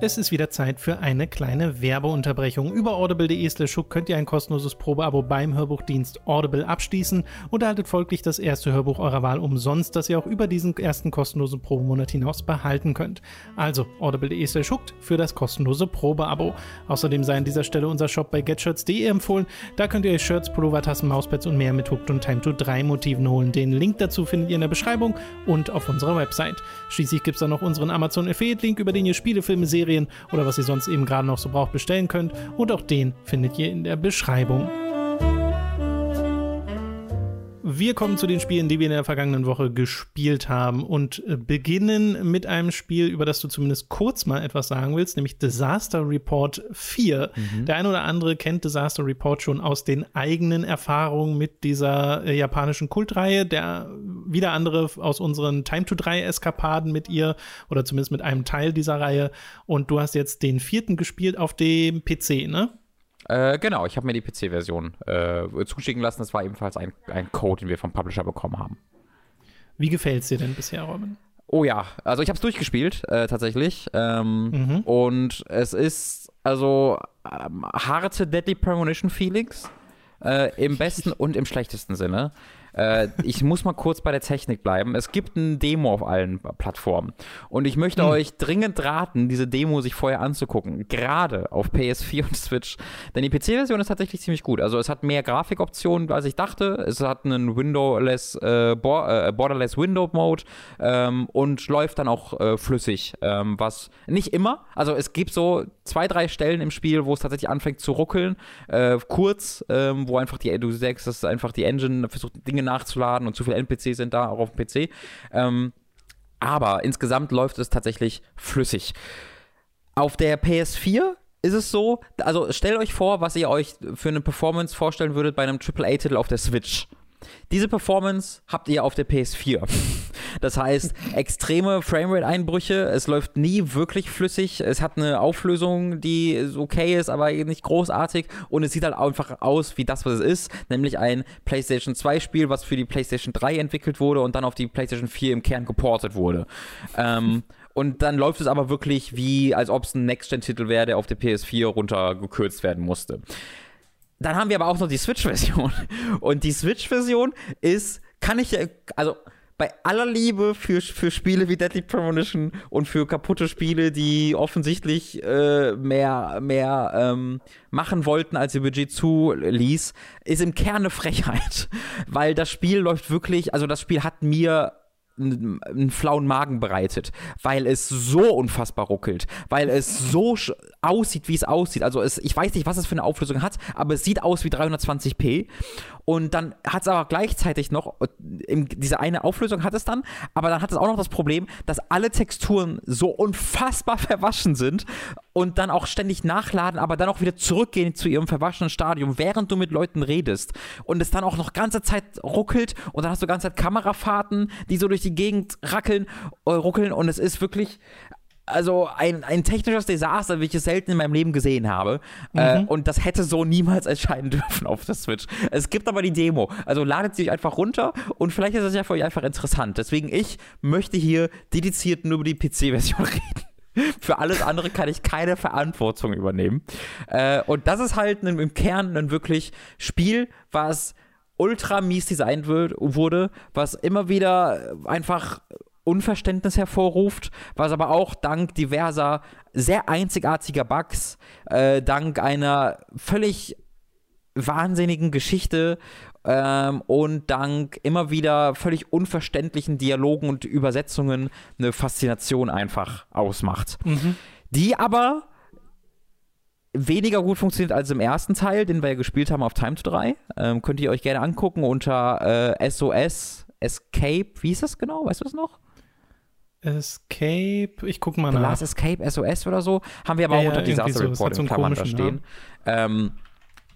Es ist wieder Zeit für eine kleine Werbeunterbrechung. Über audible.de slash hook könnt ihr ein kostenloses Probeabo beim Hörbuchdienst Audible abschließen und erhaltet folglich das erste Hörbuch eurer Wahl umsonst, das ihr auch über diesen ersten kostenlosen Probemonat hinaus behalten könnt. Also audible.de slash hooked für das kostenlose Probeabo. Außerdem sei an dieser Stelle unser Shop bei getshirts.de empfohlen. Da könnt ihr euch Shirts, Pullover, Tassen, Mauspads und mehr mit Hooked und Time to 3 Motiven holen. Den Link dazu findet ihr in der Beschreibung und auf unserer Website. Schließlich gibt es dann noch unseren Amazon Affiliate Link, über den ihr Spiele, Filme, Serien oder was ihr sonst eben gerade noch so braucht bestellen könnt. Und auch den findet ihr in der Beschreibung. Wir kommen zu den Spielen, die wir in der vergangenen Woche gespielt haben und äh, beginnen mit einem Spiel, über das du zumindest kurz mal etwas sagen willst, nämlich Disaster Report 4. Der eine oder andere kennt Disaster Report schon aus den eigenen Erfahrungen mit dieser äh, japanischen Kultreihe, der wieder andere aus unseren Time to 3 Eskapaden mit ihr oder zumindest mit einem Teil dieser Reihe. Und du hast jetzt den vierten gespielt auf dem PC, ne? Äh, genau, ich habe mir die PC-Version äh, zuschicken lassen. Das war ebenfalls ein, ein Code, den wir vom Publisher bekommen haben. Wie gefällt es dir denn bisher, Robin? Oh ja, also ich habe es durchgespielt, äh, tatsächlich. Ähm, Mhm. Und es ist also ähm, harte Deadly Premonition Feelings. Äh, Im besten und im schlechtesten Sinne. Äh, ich muss mal kurz bei der Technik bleiben. Es gibt ein Demo auf allen Plattformen. Und ich möchte Hm. euch dringend raten, diese Demo sich vorher anzugucken. Gerade auf PS4 und Switch. Denn die PC-Version ist tatsächlich ziemlich gut. Also es hat mehr Grafikoptionen, als ich dachte. Es hat einen Windowless, äh, äh, Borderless Window Mode ähm, und läuft dann auch äh, flüssig. Ähm, was nicht immer. Also es gibt so zwei, drei Stellen im Spiel, wo es tatsächlich anfängt zu ruckeln. Äh, kurz, ähm, wo einfach die, du sagst, dass einfach die Engine versucht, Dinge nachzuladen und zu viele NPCs sind da, auch auf dem PC. Ähm, aber insgesamt läuft es tatsächlich flüssig. Auf der PS4 ist es so, also stellt euch vor, was ihr euch für eine Performance vorstellen würdet bei einem AAA-Titel auf der Switch. Diese Performance habt ihr auf der PS4. Das heißt, extreme Framerate-Einbrüche, es läuft nie wirklich flüssig, es hat eine Auflösung, die okay ist, aber nicht großartig und es sieht halt einfach aus wie das, was es ist, nämlich ein PlayStation 2-Spiel, was für die PlayStation 3 entwickelt wurde und dann auf die PlayStation 4 im Kern geportet wurde. Ähm, und dann läuft es aber wirklich wie, als ob es ein Next-Gen-Titel wäre, der auf der PS4 runtergekürzt werden musste. Dann haben wir aber auch noch die Switch-Version. Und die Switch-Version ist, kann ich, also bei aller Liebe für, für Spiele wie Deadly Premonition und für kaputte Spiele, die offensichtlich äh, mehr, mehr ähm, machen wollten, als ihr Budget zuließ, ist im Kern eine Frechheit. Weil das Spiel läuft wirklich, also das Spiel hat mir einen flauen Magen bereitet, weil es so unfassbar ruckelt, weil es so aussieht, wie es aussieht. Also es, ich weiß nicht, was es für eine Auflösung hat, aber es sieht aus wie 320p. Und dann hat es aber gleichzeitig noch, im, diese eine Auflösung hat es dann, aber dann hat es auch noch das Problem, dass alle Texturen so unfassbar verwaschen sind und dann auch ständig nachladen, aber dann auch wieder zurückgehen zu ihrem verwaschenen Stadium, während du mit Leuten redest. Und es dann auch noch ganze Zeit ruckelt und dann hast du ganze Zeit Kamerafahrten, die so durch die Gegend rackeln, äh, ruckeln und es ist wirklich also ein, ein technisches Desaster, wie ich es selten in meinem Leben gesehen habe. Äh, und das hätte so niemals erscheinen dürfen auf der Switch. Es gibt aber die Demo. Also ladet sie euch einfach runter und vielleicht ist das ja für euch einfach interessant. Deswegen, ich möchte hier dediziert nur über die PC-Version reden. Für alles andere kann ich keine Verantwortung übernehmen. Äh, und das ist halt im Kern ein wirklich Spiel, was ultra mies designt wird, wurde, was immer wieder einfach Unverständnis hervorruft, was aber auch dank diverser sehr einzigartiger Bugs, äh, dank einer völlig wahnsinnigen Geschichte ähm, und dank immer wieder völlig unverständlichen Dialogen und Übersetzungen eine Faszination einfach ausmacht. Die aber weniger gut funktioniert als im ersten Teil, den wir ja gespielt haben auf Time to 3. Ähm, könnt ihr euch gerne angucken unter äh, SOS Escape. Wie ist das genau? Weißt du das noch? Escape, ich guck mal The nach. Last Escape SOS oder so. Haben wir aber Ja, auch ja, unter irgendwie Disaster so. Report so in Klammern da stehen. Ähm,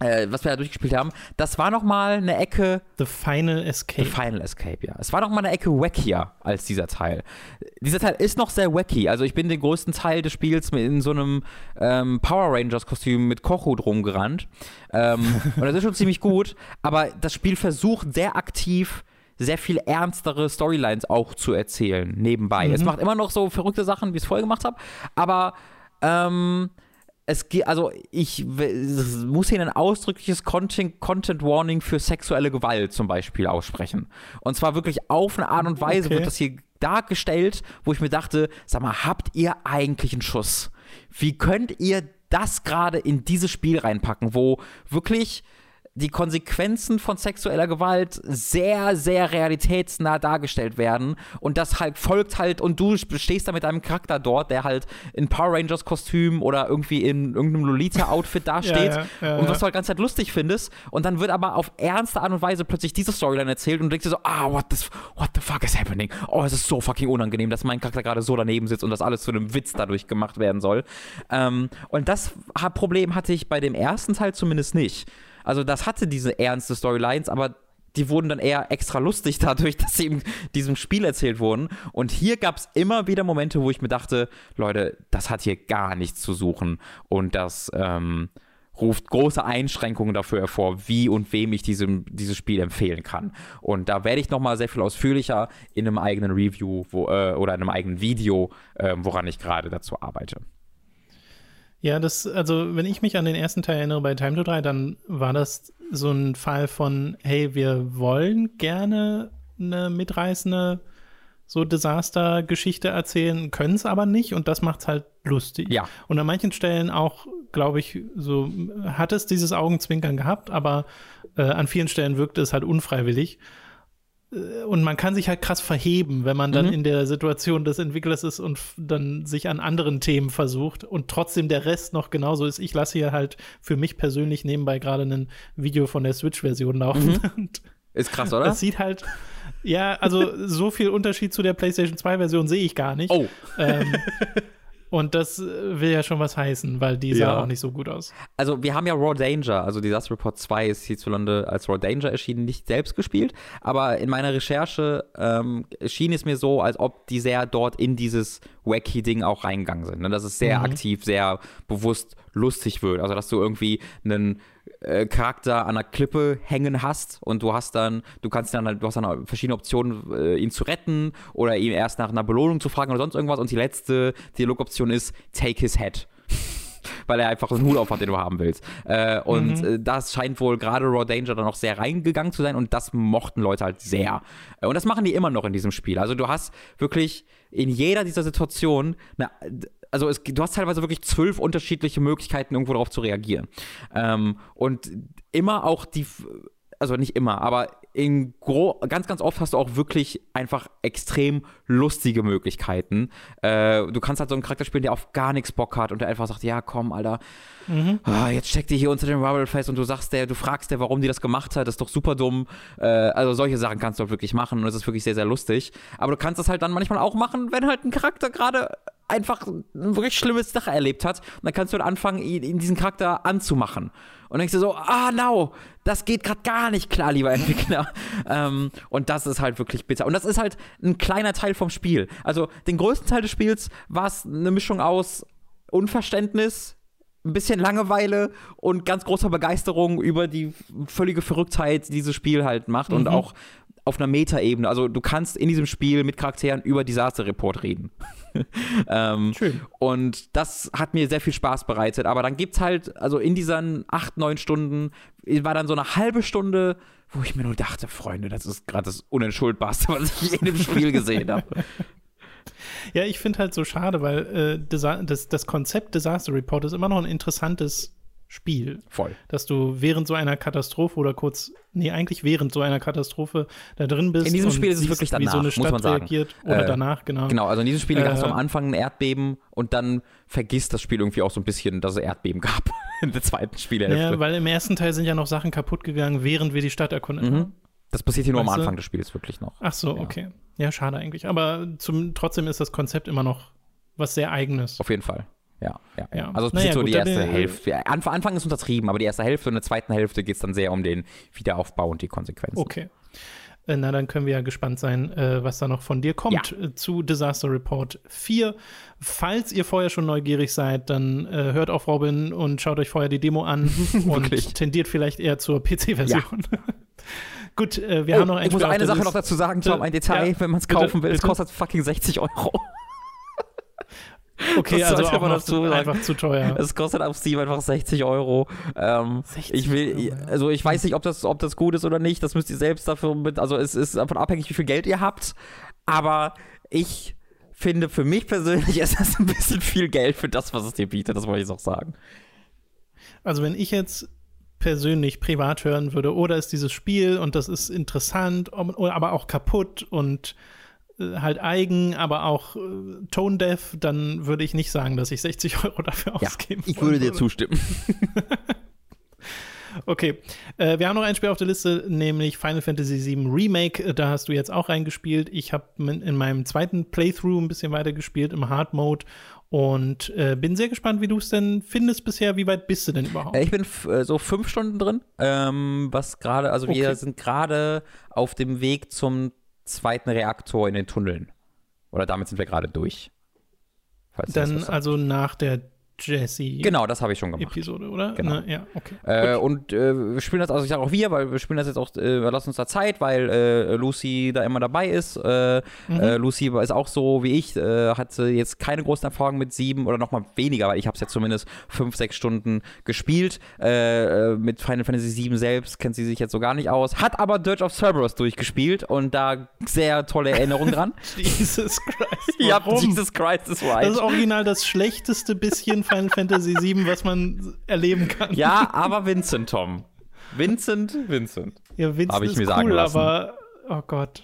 äh, was wir da durchgespielt haben, das war noch mal eine Ecke The Final Escape. The Final Escape, ja. Es war noch mal eine Ecke wackier als dieser Teil. Dieser Teil ist noch sehr wacky. Also ich bin den größten Teil des Spiels in so einem ähm, Power Rangers Kostüm mit Kochhut rumgerannt. Ähm, und das ist schon ziemlich gut. Aber das Spiel versucht sehr aktiv sehr viel ernstere Storylines auch zu erzählen nebenbei. Mhm. Es macht immer noch so verrückte Sachen, wie ich es vorher gemacht habe, aber ähm, es geht, also ich muss hier ein ausdrückliches Content, Content Warning für sexuelle Gewalt zum Beispiel aussprechen. Und zwar wirklich auf eine Art und Weise Okay. wird das hier dargestellt, wo ich mir dachte, sag mal, habt ihr eigentlich einen Schuss? Wie könnt ihr das gerade in dieses Spiel reinpacken, wo wirklich die Konsequenzen von sexueller Gewalt sehr, sehr realitätsnah dargestellt werden und das halt folgt halt und du stehst da mit deinem Charakter dort, der halt in Power Rangers Kostüm oder irgendwie in irgendeinem Lolita-Outfit dasteht Ja, ja, ja, und was du halt ganz Zeit lustig findest und dann wird aber auf ernste Art und Weise plötzlich diese Storyline erzählt und du denkst dir so, ah, what, this, what the fuck is happening? Oh, es ist so fucking unangenehm, dass mein Charakter gerade so daneben sitzt und das alles zu einem Witz dadurch gemacht werden soll. Ähm, und das Problem hatte ich bei dem ersten Teil zumindest nicht. Also das hatte diese ernste Storylines, aber die wurden dann eher extra lustig dadurch, dass sie in diesem Spiel erzählt wurden. Und hier gab es immer wieder Momente, wo ich mir dachte, Leute, das hat hier gar nichts zu suchen. Und das ähm, ruft große Einschränkungen dafür hervor, wie und wem ich diesem, dieses Spiel empfehlen kann. Und da werde ich nochmal sehr viel ausführlicher in einem eigenen Review wo, äh, oder in einem eigenen Video, äh, woran ich gerade dazu arbeite. Ja, das, also wenn ich mich an den ersten Teil erinnere bei Time to 3, dann war das so ein Fall von, hey, wir wollen gerne eine mitreißende so Desaster-Geschichte erzählen, können es aber nicht und das macht's halt lustig. Ja. Und an manchen Stellen auch, glaube ich, so hat es dieses Augenzwinkern gehabt, aber äh, an vielen Stellen wirkte es halt unfreiwillig. Äh, Und man kann sich halt krass verheben, wenn man dann Mhm. in der Situation des Entwicklers ist und dann sich an anderen Themen versucht und trotzdem der Rest noch genauso ist. Ich lasse hier halt für mich persönlich nebenbei gerade ein Video von der Switch-Version laufen. Und Ist krass, oder? das sieht halt, ja, also so viel Unterschied zu der PlayStation 2-Version sehe ich gar nicht. Oh, Ähm, und das äh, will ja schon was heißen, weil die sah Ja. auch nicht so gut aus. also wir haben ja Raw Danger, also Disaster Report 2 ist hierzulande als Raw Danger erschienen, nicht selbst gespielt, aber in meiner Recherche ähm, schien es mir so, als ob die sehr dort in dieses wacky Ding auch reingegangen sind. Ne? Dass es sehr Mhm. aktiv, sehr bewusst lustig wird. Also dass du irgendwie einen äh, Charakter an einer Klippe hängen hast und du hast dann, du kannst dann halt, du hast dann verschiedene Optionen, äh, ihn zu retten oder ihn erst nach einer Belohnung zu fragen oder sonst irgendwas und die letzte Dialogoption ist Take his head weil er einfach einen Hut auf hat, den du haben willst. Äh, und äh, das scheint wohl gerade Raw Danger dann noch sehr reingegangen zu sein und das mochten Leute halt sehr. Und das machen die immer noch in diesem Spiel. Also du hast wirklich in jeder dieser Situationen eine, also es, du hast teilweise wirklich zwölf unterschiedliche Möglichkeiten, irgendwo darauf zu reagieren. Ähm, und immer auch die, also nicht immer, aber in gro ganz, ganz oft hast du auch wirklich einfach extrem lustige Möglichkeiten. Äh, du kannst halt so einen Charakter spielen, der auf gar nichts Bock hat und der einfach sagt, ja komm, Alter, ah, jetzt steckt die hier unter dem Rubble fest und du sagst der, du fragst der, warum die das gemacht hat, das ist doch super dumm. Äh, also solche Sachen kannst du halt wirklich machen und es ist wirklich sehr, sehr lustig. Aber du kannst das halt dann manchmal auch machen, wenn halt ein Charakter gerade einfach ein wirklich schlimmes Sache erlebt hat. Und dann kannst du dann anfangen, ihn, ihn diesen Charakter anzumachen. Und dann denkst du so, ah, no, das geht gerade gar nicht klar, lieber Entwickler. ähm, und das ist halt wirklich bitter. Und das ist halt ein kleiner Teil vom Spiel. Also den größten Teil des Spiels war es eine Mischung aus Unverständnis, ein bisschen Langeweile und ganz großer Begeisterung über die völlige Verrücktheit, die dieses Spiel halt macht und auch auf einer Metaebene. Also du kannst in diesem Spiel mit Charakteren über Disaster Report reden. ähm, Schön. Und das hat mir sehr viel Spaß bereitet. Aber dann gibt's halt, also in diesen acht, neun Stunden war dann so eine halbe Stunde, wo ich mir nur dachte, Freunde, das ist gerade das Unentschuldbarste, was ich in dem Spiel gesehen habe. Ja, ich finde halt so schade, weil äh, das, das Konzept Disaster Report ist immer noch ein interessantes Spiel. Voll. Dass du während so einer Katastrophe oder kurz, nee, eigentlich während so einer Katastrophe da drin bist. In diesem und Spiel ist es wirklich wie so danach, eine muss Stadt man sagen. reagiert. Oder Äh, danach, genau. Genau, also in diesem Spiel Äh, hast du am Anfang ein Erdbeben und dann vergisst das Spiel irgendwie auch so ein bisschen, dass es Erdbeben gab in der zweiten Spielhälfte. Ja, weil im ersten Teil sind ja noch Sachen kaputt gegangen, während wir die Stadt erkundet haben. Mhm. das passiert hier nur am Weißt du? Anfang des Spiels wirklich noch. Ach so, okay. Ja, schade eigentlich. Aber zum, trotzdem ist das Konzept immer noch was sehr Eigenes. Auf jeden Fall. Ja, ja, ja. Ja. Also Naja, so gut, die erste Hälfte. Anfang, Anfang ist untertrieben, aber die erste Hälfte und in der zweiten Hälfte geht es dann sehr um den Wiederaufbau und die Konsequenzen. Okay. Äh, Na, dann können wir ja gespannt sein, äh, was da noch von dir kommt äh, zu Disaster Report 4. Falls ihr vorher schon neugierig seid, dann äh, hört auf Robin und schaut euch vorher die Demo an und tendiert vielleicht eher zur PC-Version. Gut, äh, wir Oh, haben noch ein ich muss Spiel auf eine Sache noch dazu sagen, Tom, ein Detail, Ja, wenn man es bitte, kaufen will, es bitte. kostet fucking 60 Euro. Okay, das also auch man dazu sagen. einfach zu teuer. Es kostet auf Steam einfach 60 Euro. Ähm, 60 ich will, Euro, ja. also ich weiß nicht, ob das, ob das gut ist oder nicht. Das müsst ihr selbst dafür mit, also es ist davon abhängig, wie viel Geld ihr habt. Aber ich finde, für mich persönlich ist das ein bisschen viel Geld für das, was es dir bietet. Das wollte ich noch sagen. Also wenn ich jetzt persönlich privat hören würde, oder ist dieses Spiel und das ist interessant, aber auch kaputt und halt eigen, aber auch äh, tone deaf, dann würde ich nicht sagen, dass ich 60 Euro dafür ausgeben ich wollen würde dir zustimmen. Okay, äh, wir haben noch ein Spiel auf der Liste, nämlich Final Fantasy VII Remake. Äh, Da hast du jetzt auch reingespielt. Ich habe in meinem zweiten Playthrough ein bisschen weiter gespielt im Hard Mode und äh, bin sehr gespannt, wie du es denn findest bisher. Wie weit bist du denn überhaupt? Äh, Ich bin äh, so fünf Stunden drin, ähm, was gerade, also wir Okay. sind gerade auf dem Weg zum zweiten Reaktor in den Tunneln. Oder damit sind wir gerade durch. Dann also nach der Jessie. genau, das habe ich schon gemacht. Episode, oder? Genau. Ne? Ja, okay. Äh, und äh, wir spielen das, also ich sage auch wir, weil wir spielen das jetzt auch, äh, wir lassen uns da Zeit, weil äh, Lucy da immer dabei ist. Äh, Mhm. äh, Lucy ist auch so wie ich, äh, hatte jetzt keine großen Erfahrungen mit sieben oder nochmal weniger, weil ich habe es jetzt zumindest fünf, sechs Stunden gespielt. Mit Final Fantasy 7 selbst kennt sie sich jetzt so gar nicht aus, hat aber Dirge of Cerberus durchgespielt und da sehr tolle Erinnerungen dran. Jesus Christ. ja, Warum? Jesus Christ is das right. ist original das schlechteste bisschen Final Fantasy VII, was man erleben kann. Ja, aber Vincent, Tom. Vincent, Vincent. ja Vincent Hab ich ist mir cool, sagen lassen. aber oh Gott.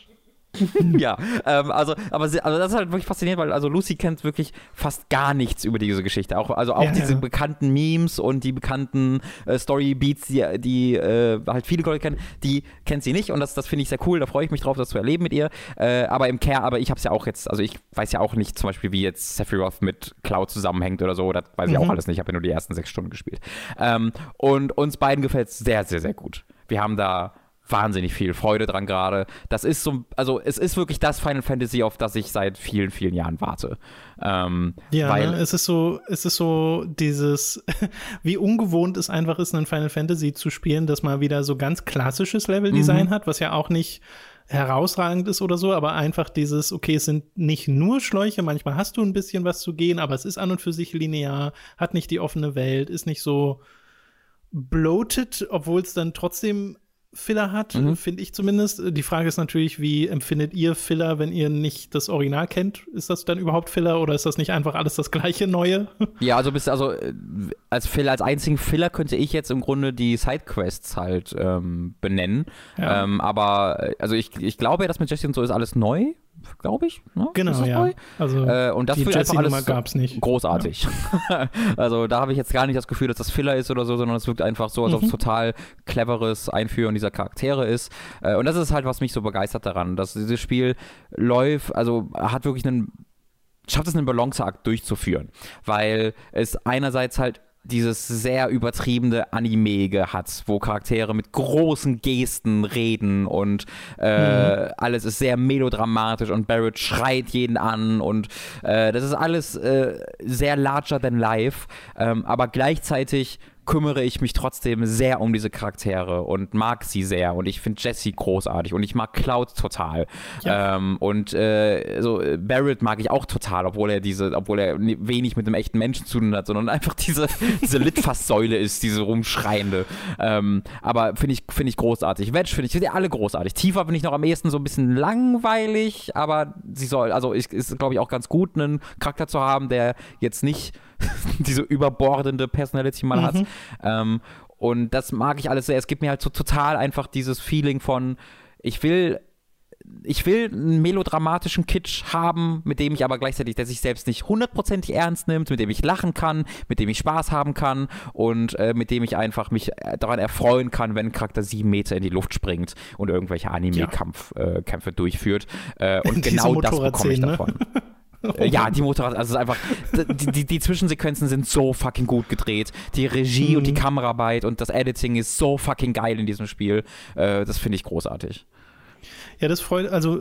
ja, ähm, also, aber sie, also das ist halt wirklich faszinierend, weil also Lucy kennt wirklich fast gar nichts über diese Geschichte. Auch, also auch Ja, diese ja. bekannten Memes und die bekannten äh, Story-Beats, die, die äh, halt viele Leute kennen, die kennt sie nicht und das, das finde ich sehr cool, da freue ich mich drauf, das zu erleben mit ihr. Äh, aber im Care, aber ich habe es ja auch jetzt, also ich weiß ja auch nicht zum Beispiel, wie jetzt Sephiroth mit Cloud zusammenhängt oder so, das weiß ich Mhm. auch alles nicht, ich habe ja nur die ersten sechs Stunden gespielt. Ähm, und uns beiden gefällt es sehr, sehr, sehr gut. Wir haben da wahnsinnig viel Freude dran gerade. Das ist so, also es ist wirklich das Final Fantasy, auf das ich seit vielen, vielen Jahren warte. Ähm, Ja, weil, ne? es ist so, es ist so dieses, wie ungewohnt es einfach ist, einen Final Fantasy zu spielen, dass man wieder so ganz klassisches Leveldesign Mhm. hat, was ja auch nicht herausragend ist oder so, aber einfach dieses, okay, es sind nicht nur Schläuche, manchmal hast du ein bisschen was zu gehen, aber es ist an und für sich linear, hat nicht die offene Welt, ist nicht so bloated, obwohl es dann trotzdem Filler hat, Mhm. finde ich zumindest. Die Frage ist natürlich, wie empfindet ihr Filler, wenn ihr nicht das Original kennt? Ist das dann überhaupt Filler oder ist das nicht einfach alles das gleiche Neue? ja, also bist also äh, als Filler, als einzigen Filler könnte ich jetzt im Grunde die Sidequests halt ähm, benennen. Ja. Ähm, aber äh, also ich, ich glaube ja, dass mit Jesse und so ist alles neu, glaube ich. Ne? Genau, ja. Also Äh, und das die Jessie-Nummer alles gab es nicht. großartig. also da habe ich jetzt gar nicht das Gefühl, dass das Filler ist oder so, sondern es wirkt einfach so, als ob es Mhm. total cleveres Einführen dieser Charaktere ist. Äh, und das ist halt, was mich so begeistert daran, dass dieses Spiel läuft, also hat wirklich einen, schafft es einen Balanceakt durchzuführen, weil es einerseits halt dieses sehr übertriebene Anime hat, wo Charaktere mit großen Gesten reden und äh, alles ist sehr melodramatisch und Barrett schreit jeden an und äh, das ist alles äh, sehr larger than life, ähm, aber gleichzeitig kümmere ich mich trotzdem sehr um diese Charaktere und mag sie sehr und ich finde Jessie großartig und ich mag Cloud total Ja. ähm, und äh, so äh, Barrett mag ich auch total, obwohl er diese, obwohl er ni- wenig mit einem echten Menschen zu tun hat, sondern einfach diese, diese Litfaßsäule ist, diese rumschreiende. Ähm, aber finde ich, finde ich großartig. Wedge finde ich, finde die alle großartig. Tifa finde ich noch am ehesten so ein bisschen langweilig, aber sie soll, also ich, ist glaube ich auch ganz gut, einen Charakter zu haben, der jetzt nicht diese überbordende Personality mal hat. Ähm, und das mag ich alles sehr. Es gibt mir halt so total einfach dieses Feeling von, ich will ich will einen melodramatischen Kitsch haben, mit dem ich aber gleichzeitig, der sich selbst nicht hundertprozentig ernst nimmt, mit dem ich lachen kann, mit dem ich Spaß haben kann und äh, mit dem ich einfach mich äh, daran erfreuen kann, wenn ein Charakter sieben Meter in die Luft springt und irgendwelche Anime-Kämpfe äh, Kämpfe durchführt. Äh, und Diese genau das bekomme ich Motorradszenen, ne? Äh, ja, die Motorrad, also einfach, die, die, die Zwischensequenzen sind so fucking gut gedreht. Die Regie mhm. und die mhm. Kameraarbeit und das Editing ist so fucking geil in diesem Spiel. Äh, das finde ich großartig. Ja, das freut, also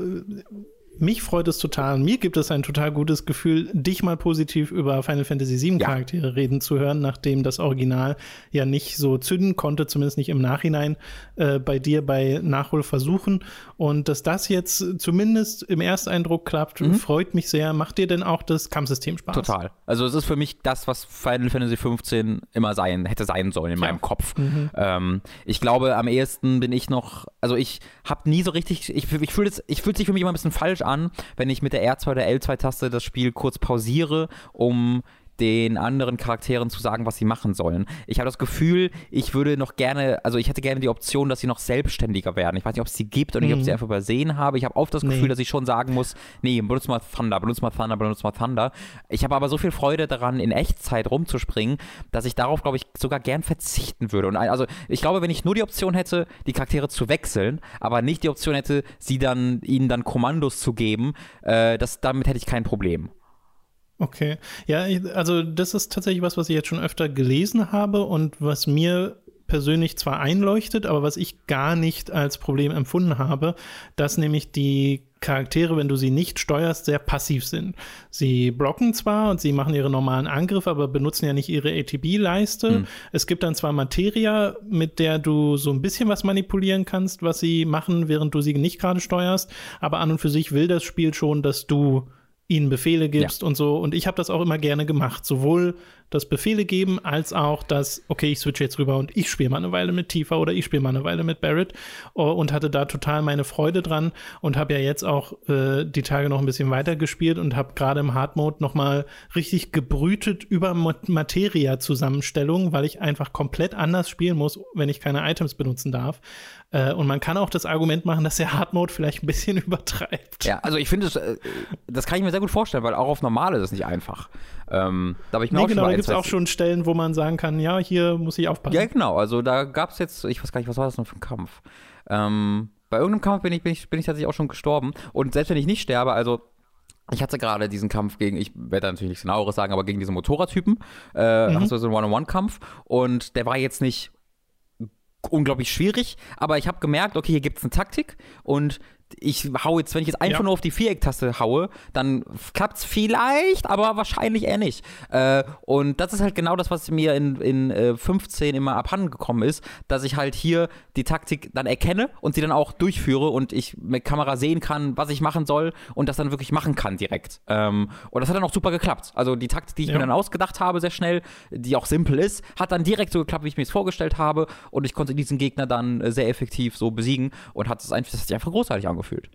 mich freut es total. Mir gibt es ein total gutes Gefühl, dich mal positiv über Final Fantasy VII ja. Charaktere reden zu hören, nachdem das Original ja nicht so zünden konnte, zumindest nicht im Nachhinein äh, bei dir bei Nachholversuchen. Und dass das jetzt zumindest im Ersteindruck klappt, mhm. freut mich sehr. Macht dir denn auch das Kampfsystem Spaß? Total. Also es ist für mich das, was Final Fantasy XV immer sein, hätte sein sollen in ja. meinem Kopf. Mhm. Ähm, ich glaube, am ehesten bin ich noch, also ich habe nie so richtig, ich, ich fühle es, ich fühlt sich für mich immer ein bisschen falsch an, wenn ich mit der R2 oder L2-Taste das Spiel kurz pausiere, um den anderen Charakteren zu sagen, was sie machen sollen. Ich habe das Gefühl, ich würde noch gerne, also ich hätte gerne die Option, dass sie noch selbstständiger werden. Ich weiß nicht, ob es sie gibt oder nicht, ob ich sie mhm. einfach übersehen habe. Ich habe oft das Gefühl, nee. dass ich schon sagen muss, nee, benutze mal Thunder, benutze mal Thunder, benutze mal Thunder. Ich habe aber so viel Freude daran, in Echtzeit rumzuspringen, dass ich darauf, glaube ich, sogar gern verzichten würde. Und also ich glaube, wenn ich nur die Option hätte, die Charaktere zu wechseln, aber nicht die Option hätte, sie dann, ihnen dann Kommandos zu geben, äh, das, damit hätte ich kein Problem. Okay. Ja, also das ist tatsächlich was, was ich jetzt schon öfter gelesen habe und was mir persönlich zwar einleuchtet, aber was ich gar nicht als Problem empfunden habe, dass nämlich die Charaktere, wenn du sie nicht steuerst, sehr passiv sind. Sie blocken zwar und sie machen ihre normalen Angriffe, aber benutzen ja nicht ihre ATB-Leiste. Mhm. Es gibt dann zwar Materia, mit der du so ein bisschen was manipulieren kannst, was sie machen, während du sie nicht gerade steuerst, aber an und für sich will das Spiel schon, dass du ihnen Befehle gibst ja. und so. Und ich habe das auch immer gerne gemacht. Sowohl das Befehle geben, als auch das, okay, ich switche jetzt rüber und ich spiele mal eine Weile mit Tifa oder ich spiele mal eine Weile mit Barrett oh, und hatte da total meine Freude dran und habe ja jetzt auch äh, die Tage noch ein bisschen weiter gespielt und habe gerade im Hard Mode noch mal richtig gebrütet über Materia-Zusammenstellung, weil ich einfach komplett anders spielen muss, wenn ich keine Items benutzen darf. Äh, und man kann auch das Argument machen, dass der Hard Mode vielleicht ein bisschen übertreibt. Ja, also ich finde, das, äh, das kann ich mir sehr gut vorstellen, weil auch auf normal ist es nicht einfach. Ähm, da habe ich mir nee, auch genau, schon da gibt es auch schon Stellen, wo man sagen kann, ja, hier muss ich aufpassen. Ja, genau. Also da gab es jetzt, ich weiß gar nicht, was war das noch für ein Kampf? Ähm, bei irgendeinem Kampf bin ich, bin, ich, bin ich tatsächlich auch schon gestorben. Und selbst wenn ich nicht sterbe, also ich hatte gerade diesen Kampf gegen, ich werde natürlich nichts genaueres sagen, aber gegen diesen Motorradtypen. Äh, mhm. hast du so einen One-on-One-Kampf und der war jetzt nicht unglaublich schwierig, aber ich habe gemerkt, okay, hier gibt es eine Taktik und ich hau jetzt, wenn ich jetzt einfach ja. nur auf die Viereck-Taste haue, dann klappt es vielleicht, aber wahrscheinlich eher nicht. Äh, und das ist halt genau das, was mir in, in äh, 15 immer abhanden gekommen ist, dass ich halt hier die Taktik dann erkenne und sie dann auch durchführe und ich mit Kamera sehen kann, was ich machen soll und das dann wirklich machen kann direkt. Ähm, und das hat dann auch super geklappt. Also die Taktik, die ich ja. mir dann ausgedacht habe, sehr schnell, die auch simpel ist, hat dann direkt so geklappt, wie ich mir es vorgestellt habe und ich konnte diesen Gegner dann äh, sehr effektiv so besiegen und hat es einfach, das hat sich einfach großartig angefangen angefühlt.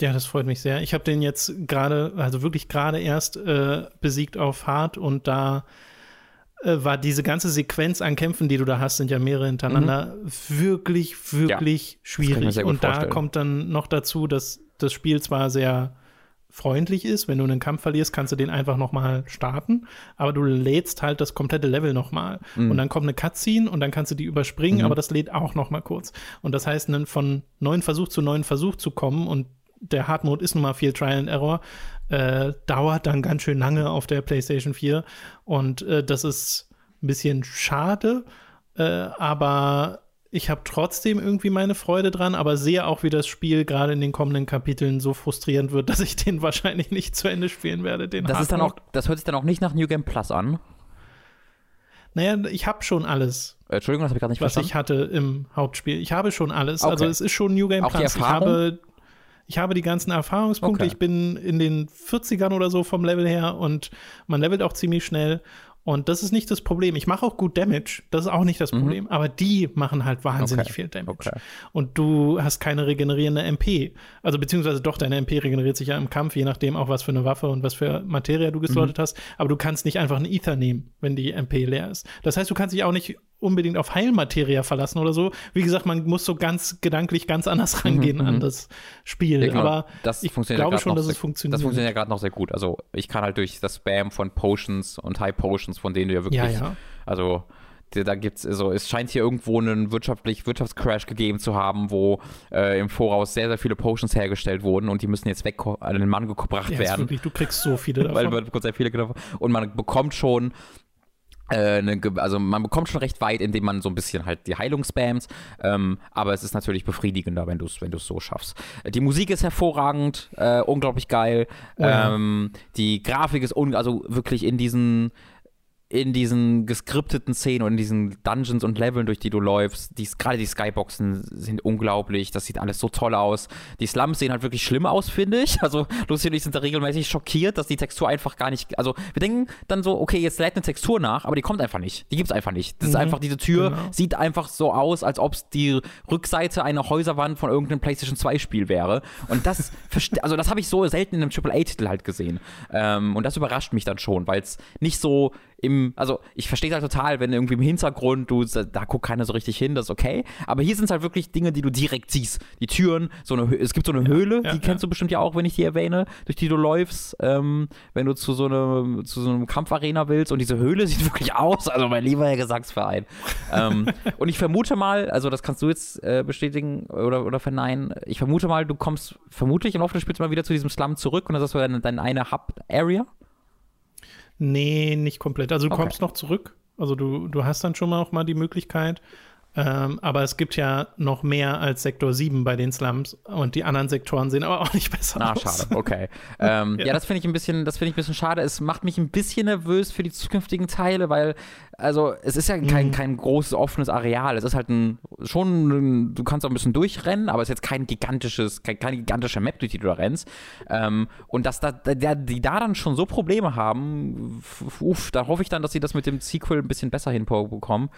Ja, das freut mich sehr. Ich habe den jetzt gerade, also wirklich gerade erst äh, besiegt auf Hard und da äh, war diese ganze Sequenz an Kämpfen, die du da hast, sind ja mehrere hintereinander, mhm. wirklich, wirklich ja, schwierig. Und da kommt dann noch dazu, dass das Spiel zwar sehr freundlich ist. Wenn du einen Kampf verlierst, kannst du den einfach nochmal starten, aber du lädst halt das komplette Level nochmal. Mhm. Und dann kommt eine Cutscene und dann kannst du die überspringen, mhm. aber das lädt auch nochmal kurz. Und das heißt, von neuen Versuch zu neuen Versuch zu kommen und der Hard Mode ist nun mal viel Trial and Error, äh, dauert dann ganz schön lange auf der PlayStation 4 und äh, das ist ein bisschen schade, äh, aber ich habe trotzdem irgendwie meine Freude dran, aber sehe auch, wie das Spiel gerade in den kommenden Kapiteln so frustrierend wird, dass ich den wahrscheinlich nicht zu Ende spielen werde. Den das, ist dann auch, das hört sich dann auch nicht nach New Game Plus an. Naja, ich habe schon alles. Äh, Entschuldigung, das habe ich gerade nicht was verstanden. ich hatte im Hauptspiel. Ich habe schon alles. Also okay. Also es ist schon New Game auch Plus. Ich habe, ich habe die ganzen Erfahrungspunkte. Okay. Ich bin in den 40ern oder so vom Level her und man levelt auch ziemlich schnell. Und das ist nicht das Problem. Ich mache auch gut Damage, das ist auch nicht das mhm. Problem. Mhm. Aber die machen halt wahnsinnig okay. viel Damage. Okay. Und du hast keine regenerierende MP. Also beziehungsweise doch, deine MP regeneriert sich ja im Kampf, je nachdem auch, was für eine Waffe und was für Materie du geslottet mhm. hast. Aber du kannst nicht einfach einen Ether nehmen, wenn die MP leer ist. Das heißt, du kannst dich auch nicht unbedingt auf Heilmaterie verlassen oder so. Wie gesagt, man muss so ganz gedanklich ganz anders mhm, rangehen mhm, an das Spiel. Ja, genau. Aber das ich glaube schon, dass es funktioniert. Das funktioniert ja gerade noch sehr gut. Also ich kann halt durch das Spam von Potions und High Potions, von denen du ja wirklich, ja, ja. also da gibt's also es scheint hier irgendwo einen wirtschaftlich Wirtschaftscrash gegeben zu haben, wo äh, im Voraus sehr sehr viele Potions hergestellt wurden und die müssen jetzt weg an den Mann gebracht ja, werden. Wirklich, du kriegst so viele davon. Weil man sehr viele davon. und man bekommt schon äh, also man bekommt schon recht weit, indem man so ein bisschen halt die Heilung spammt, ähm, aber es ist natürlich befriedigender, wenn du es wenn so schaffst. Die Musik ist hervorragend, äh, unglaublich geil. Oh ja. ähm, die Grafik ist also wirklich in diesen in diesen geskripteten Szenen und in diesen Dungeons und Leveln, durch die du läufst, die, gerade die Skyboxen sind unglaublich, das sieht alles so toll aus. Die Slums sehen halt wirklich schlimm aus, finde ich. Also Lucy und ich sind da regelmäßig schockiert, dass die Textur einfach gar nicht, also wir denken dann so, okay, jetzt lädt eine Textur nach, aber die kommt einfach nicht. Die gibt es einfach nicht. Das mhm. ist einfach, diese Tür genau. sieht einfach so aus, als ob es die Rückseite einer Häuserwand von irgendeinem PlayStation 2 Spiel wäre. Und das, also das habe ich so selten in einem AAA-Titel halt gesehen. Ähm, und das überrascht mich dann schon, weil es nicht so im, also ich verstehe halt total, wenn irgendwie im Hintergrund du, da guckt keiner so richtig hin, das ist okay. Aber hier sind es halt wirklich Dinge, die du direkt siehst. Die Türen, so eine, es gibt so eine ja, Höhle, ja, die kennst ja. du bestimmt ja auch, wenn ich die erwähne, durch die du läufst, ähm, wenn du zu so, eine, zu so einem Kampfarena willst und diese Höhle sieht wirklich aus, also mein lieber Herr Gesangsverein. ähm, und ich vermute mal, also das kannst du jetzt äh, bestätigen oder, oder verneinen, ich vermute mal, du kommst vermutlich im Laufe des Spiels mal wieder zu diesem Slum zurück und das ist deine, deine eine Hub-Area. Nee, nicht komplett. Also du okay. kommst noch zurück. Also du, du hast dann schon mal auch mal die Möglichkeit, ähm, aber es gibt ja noch mehr als Sektor 7 bei den Slums und die anderen Sektoren sehen aber auch nicht besser ah, aus. Ah, schade, okay. ähm, ja. ja. das finde ich ein bisschen, das finde ich ein bisschen schade. Es macht mich ein bisschen nervös für die zukünftigen Teile, weil, also, es ist ja kein, mhm. kein großes offenes Areal. Es ist halt ein, schon, du kannst auch ein bisschen durchrennen, aber es ist jetzt kein gigantisches, kein, keine gigantische Map, durch die du da rennst. Ähm, und dass da, da, die da dann schon so Probleme haben, uff, da hoffe ich dann, dass sie das mit dem Sequel ein bisschen besser hinbekommen.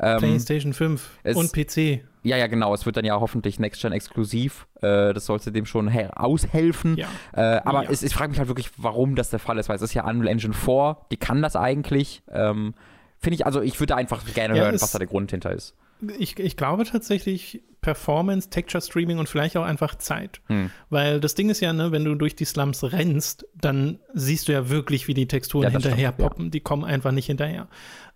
Ähm, PlayStation 5 es, und PC. Ja, ja, genau. Es wird dann ja hoffentlich Next-Gen exklusiv. Äh, das sollte dem schon aushelfen. Ja. Äh, aber ja. es, ich frage mich halt wirklich, warum das der Fall ist, weil es ist ja Unreal Engine 4, die kann das eigentlich. Ähm, Finde ich, also ich würde einfach gerne ja, hören, was da der Grund hinter ist. Ich, ich glaube tatsächlich Performance, Texture Streaming und vielleicht auch einfach Zeit. Hm. Weil das Ding ist ja, ne, wenn du durch die Slums rennst, dann siehst du ja wirklich, wie die Texturen ja, hinterher stimmt, poppen. Ja. Die kommen einfach nicht hinterher.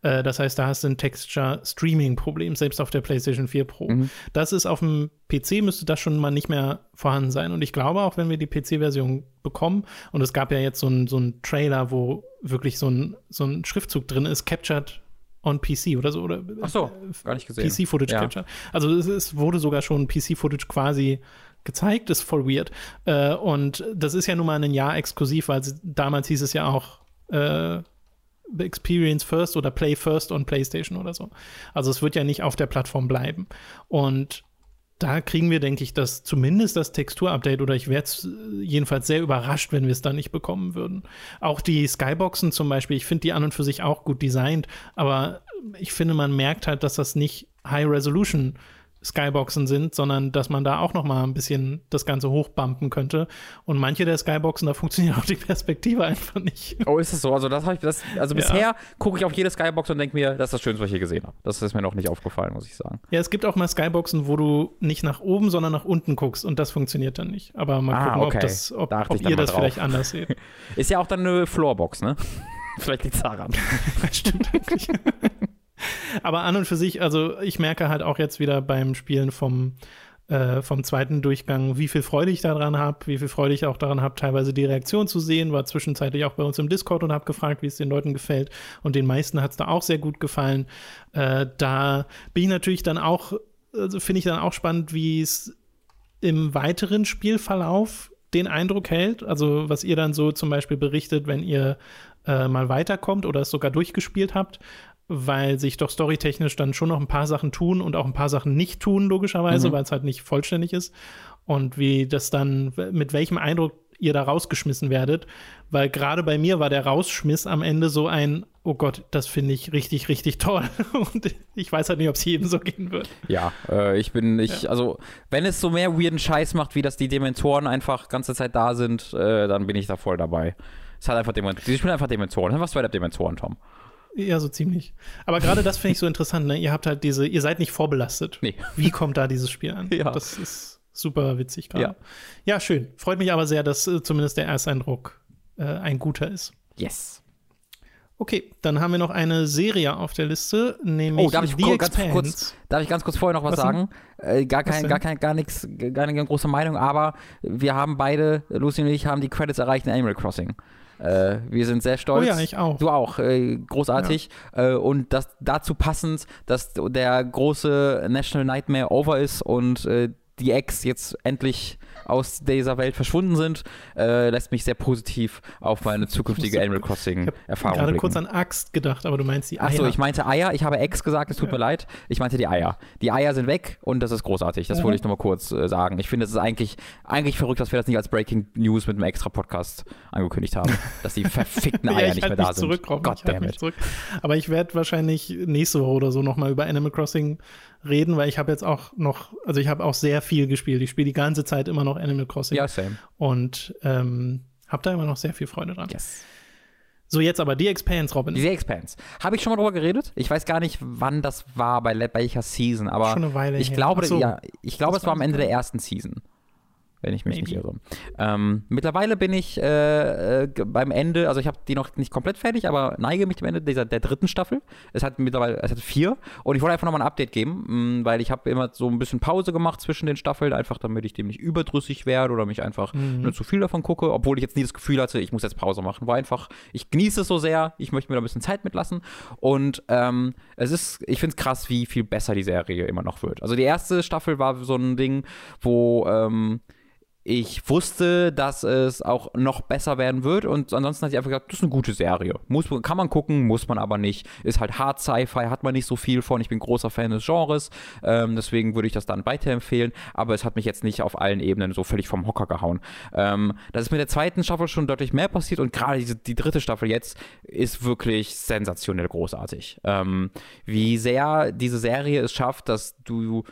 Äh, das heißt, da hast du ein Texture Streaming Problem, selbst auf der PlayStation 4 Pro. Mhm. Das ist auf dem PC müsste das schon mal nicht mehr vorhanden sein. Und ich glaube auch, wenn wir die PC-Version bekommen, und es gab ja jetzt so einen so Trailer, wo wirklich so ein, so ein Schriftzug drin ist, Captured on PC oder so. Oder, Ach so, gar nicht gesehen. PC-Footage ja. Capture. Also es, es, wurde sogar schon PC-Footage quasi gezeigt, ist voll weird. Äh, und das ist ja nun mal ein Jahr exklusiv, weil damals hieß es ja auch äh, Experience First oder Play First on PlayStation oder so. Also es wird ja nicht auf der Plattform bleiben. Und da kriegen wir, denke ich, das zumindest das Texturupdate oder ich wäre jedenfalls sehr überrascht, wenn wir es da nicht bekommen würden. Auch die Skyboxen zum Beispiel, ich finde die an und für sich auch gut designt, aber ich finde, man merkt halt, dass das nicht High Resolution ist Skyboxen sind, sondern dass man da auch noch mal ein bisschen das Ganze hochbumpen könnte. Und manche der Skyboxen, da funktioniert auch die Perspektive einfach nicht. Oh, ist es so? Also das habe ich, das, also ja. bisher gucke ich auf jede Skybox und denke mir, das ist das Schönste, was ich je gesehen habe. Das ist mir noch nicht aufgefallen, muss ich sagen. Ja, es gibt auch mal Skyboxen, wo du nicht nach oben, sondern nach unten guckst und das funktioniert dann nicht. Aber mal ah, gucken, okay. ob, das, ob, da ob ihr das drauf. vielleicht anders seht. ist ja auch dann eine Floorbox, ne? vielleicht liegt es daran. Stimmt eigentlich. Aber an und für sich, also ich merke halt auch jetzt wieder beim Spielen vom, äh, vom zweiten Durchgang, wie viel Freude ich daran habe, wie viel Freude ich auch daran habe, teilweise die Reaktion zu sehen. War zwischenzeitlich auch bei uns im Discord und habe gefragt, wie es den Leuten gefällt. Und den meisten hat es da auch sehr gut gefallen. Äh, da bin ich natürlich dann auch, also finde ich dann auch spannend, wie es im weiteren Spielverlauf den Eindruck hält. Also was ihr dann so zum Beispiel berichtet, wenn ihr äh, mal weiterkommt oder es sogar durchgespielt habt weil sich doch storytechnisch dann schon noch ein paar Sachen tun und auch ein paar Sachen nicht tun, logischerweise, mhm. weil es halt nicht vollständig ist. Und wie das dann, mit welchem Eindruck ihr da rausgeschmissen werdet. Weil gerade bei mir war der Rausschmiss am Ende so ein, oh Gott, das finde ich richtig, richtig toll. Und ich weiß halt nicht, ob es jedem so gehen wird. Ja, äh, ich bin, ich, ja. also, wenn es so mehr weirden Scheiß macht, wie dass die Dementoren einfach ganze Zeit da sind, äh, dann bin ich da voll dabei. Es hat einfach Dementoren. Die spielen einfach Dementoren. Was war der Dementoren, Tom? Ja, so ziemlich. Aber gerade das finde ich so interessant, ne? Ihr habt halt diese, ihr seid nicht vorbelastet. Nee. Wie kommt da dieses Spiel an? Ja. Das ist super witzig gerade. Ja. ja, schön. Freut mich aber sehr, dass äh, zumindest der Ersteindruck äh, ein guter ist. Yes. Okay, dann haben wir noch eine Serie auf der Liste, nämlich Oh, darf ich The ganz Expanse. kurz, darf ich ganz kurz vorher noch was, Was sagen? Äh, gar Was kein, denn? gar kein, gar nichts, gar keine große Meinung, aber wir haben beide, Lucy und ich, haben die Credits erreicht in Animal Crossing. Äh, wir sind sehr stolz. Oh ja, ich auch. Du auch, äh, großartig. Äh, und das dazu passend, dass der große National Nightmare over ist und äh, die Ex jetzt endlich aus dieser Welt verschwunden sind, äh, lässt mich sehr positiv auf meine zukünftige musste- Animal Crossing Ich habe gerade kurz an Axt gedacht, aber du meinst die Eier. Achso, ich meinte Eier. Ich habe Ex gesagt, es tut mir leid. Ich meinte die Eier. Die Eier sind weg und das ist großartig. Das Mhm. wollte ich nochmal kurz äh, sagen. Ich finde, es ist eigentlich, eigentlich verrückt, dass wir das nicht als Breaking News mit einem extra Podcast angekündigt haben. dass die verfickten ja, Eier ich nicht halt mehr da sind. Gott ich halt mich zurück. Aber ich werde wahrscheinlich nächste Woche oder so nochmal über Animal Crossing reden, weil ich habe jetzt auch noch, also ich habe auch sehr viel gespielt. Ich spiele die ganze Zeit immer noch Animal Crossing Ja, same. und ähm, habe da immer noch sehr viel Freude dran. Yes. So, jetzt aber die Expanse, Robin. Diese Expanse. Habe ich schon mal drüber geredet? Ich weiß gar nicht, wann das war, bei welcher Season, aber Schon eine Weile ich her. glaube, so. ja, ich glaube, es war am Ende der ersten Season. Wenn ich mich nicht Maybe. irre. Ähm, mittlerweile bin ich äh, äh, beim Ende, also ich habe die noch nicht komplett fertig, aber neige mich dem Ende dieser, der dritten Staffel. Es hat mittlerweile, es hat vier. Und ich wollte einfach nochmal ein Update geben, mh, weil ich habe immer so ein bisschen Pause gemacht zwischen den Staffeln, einfach damit ich dem nicht überdrüssig werde oder mich einfach Mhm. nur zu viel davon gucke, obwohl ich jetzt nie das Gefühl hatte, ich muss jetzt Pause machen. War einfach, ich genieße es so sehr, ich möchte mir da ein bisschen Zeit mitlassen. Und ähm, es ist, ich finde es krass, wie viel besser die Serie immer noch wird. Also die erste Staffel war so ein Ding, wo ähm, ich wusste, dass es auch noch besser werden wird und ansonsten hatte ich einfach gesagt, das ist eine gute Serie. Muss, kann man gucken, muss man aber nicht. Ist halt Hard Sci-Fi, hat man nicht so viel von. Ich bin großer Fan des Genres, ähm, deswegen würde ich das dann weiterempfehlen, aber es hat mich jetzt nicht auf allen Ebenen so völlig vom Hocker gehauen. Ähm, das ist mit der zweiten Staffel schon deutlich mehr passiert und gerade diese, die dritte Staffel jetzt ist wirklich sensationell großartig. Ähm, wie sehr diese Serie es schafft, dass du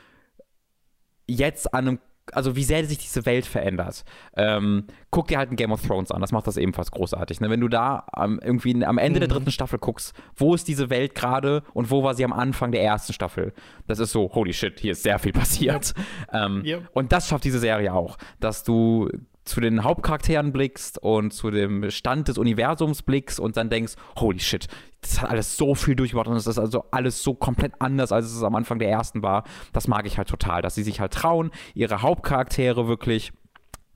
jetzt an einem also wie sehr sich diese Welt verändert. Ähm, guck dir halt ein Game of Thrones an, das macht das ebenfalls großartig. Ne? Wenn du da am, irgendwie am Ende der dritten Staffel guckst, wo ist diese Welt gerade und wo war sie am Anfang der ersten Staffel? Das ist so, holy shit, hier ist sehr viel passiert. Ähm, Yep. Und das schafft diese Serie auch, dass du zu den Hauptcharakteren blickst und zu dem Stand des Universums blickst und dann denkst, holy shit, das hat alles so viel durchgemacht und es ist also alles so komplett anders, als es am Anfang der ersten war. Das mag ich halt total, dass sie sich halt trauen, ihre Hauptcharaktere wirklich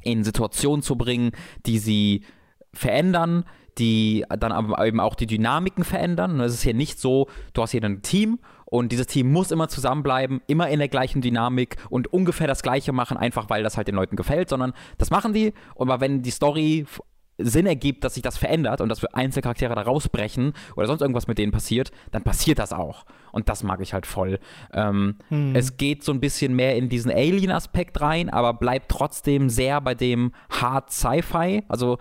in Situationen zu bringen, die sie verändern, die dann aber eben auch die Dynamiken verändern. Es ist hier nicht so, du hast hier ein Team und dieses Team muss immer zusammenbleiben, immer in der gleichen Dynamik und ungefähr das Gleiche machen, einfach weil das halt den Leuten gefällt, sondern das machen die. Aber wenn die Story Sinn ergibt, dass sich das verändert und dass wir Einzelcharaktere da rausbrechen oder sonst irgendwas mit denen passiert, dann passiert das auch. Und das mag ich halt voll. Ähm, Es geht so ein bisschen mehr in diesen Alien-Aspekt rein, aber bleibt trotzdem sehr bei dem Hard Sci-Fi. Also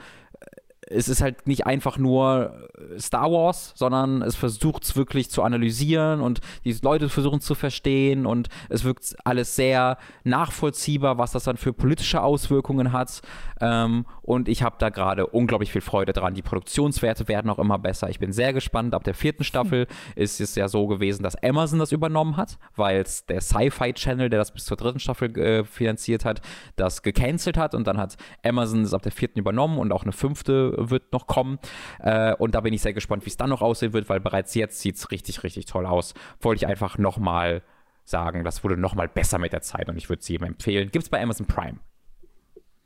es ist halt nicht einfach nur Star Wars, sondern es versucht es wirklich zu analysieren und die Leute versuchen zu verstehen und es wirkt alles sehr nachvollziehbar, was das dann für politische Auswirkungen hat. Ähm, und ich habe da gerade unglaublich viel Freude dran. Die Produktionswerte werden auch immer besser. Ich bin sehr gespannt. Ab der vierten Staffel ist es ja so gewesen, dass Amazon das übernommen hat, weil es der Sci-Fi Channel, der das bis zur dritten Staffel äh, finanziert hat, das gecancelt hat und dann hat Amazon es ab der vierten übernommen und auch eine fünfte wird noch kommen. Äh, und da bin ich sehr gespannt, wie es dann noch aussehen wird, weil bereits jetzt sieht es richtig, richtig toll aus. Wollte ich einfach nochmal sagen, das wurde nochmal besser mit der Zeit und ich würde es jedem empfehlen. Gibt es bei Amazon Prime.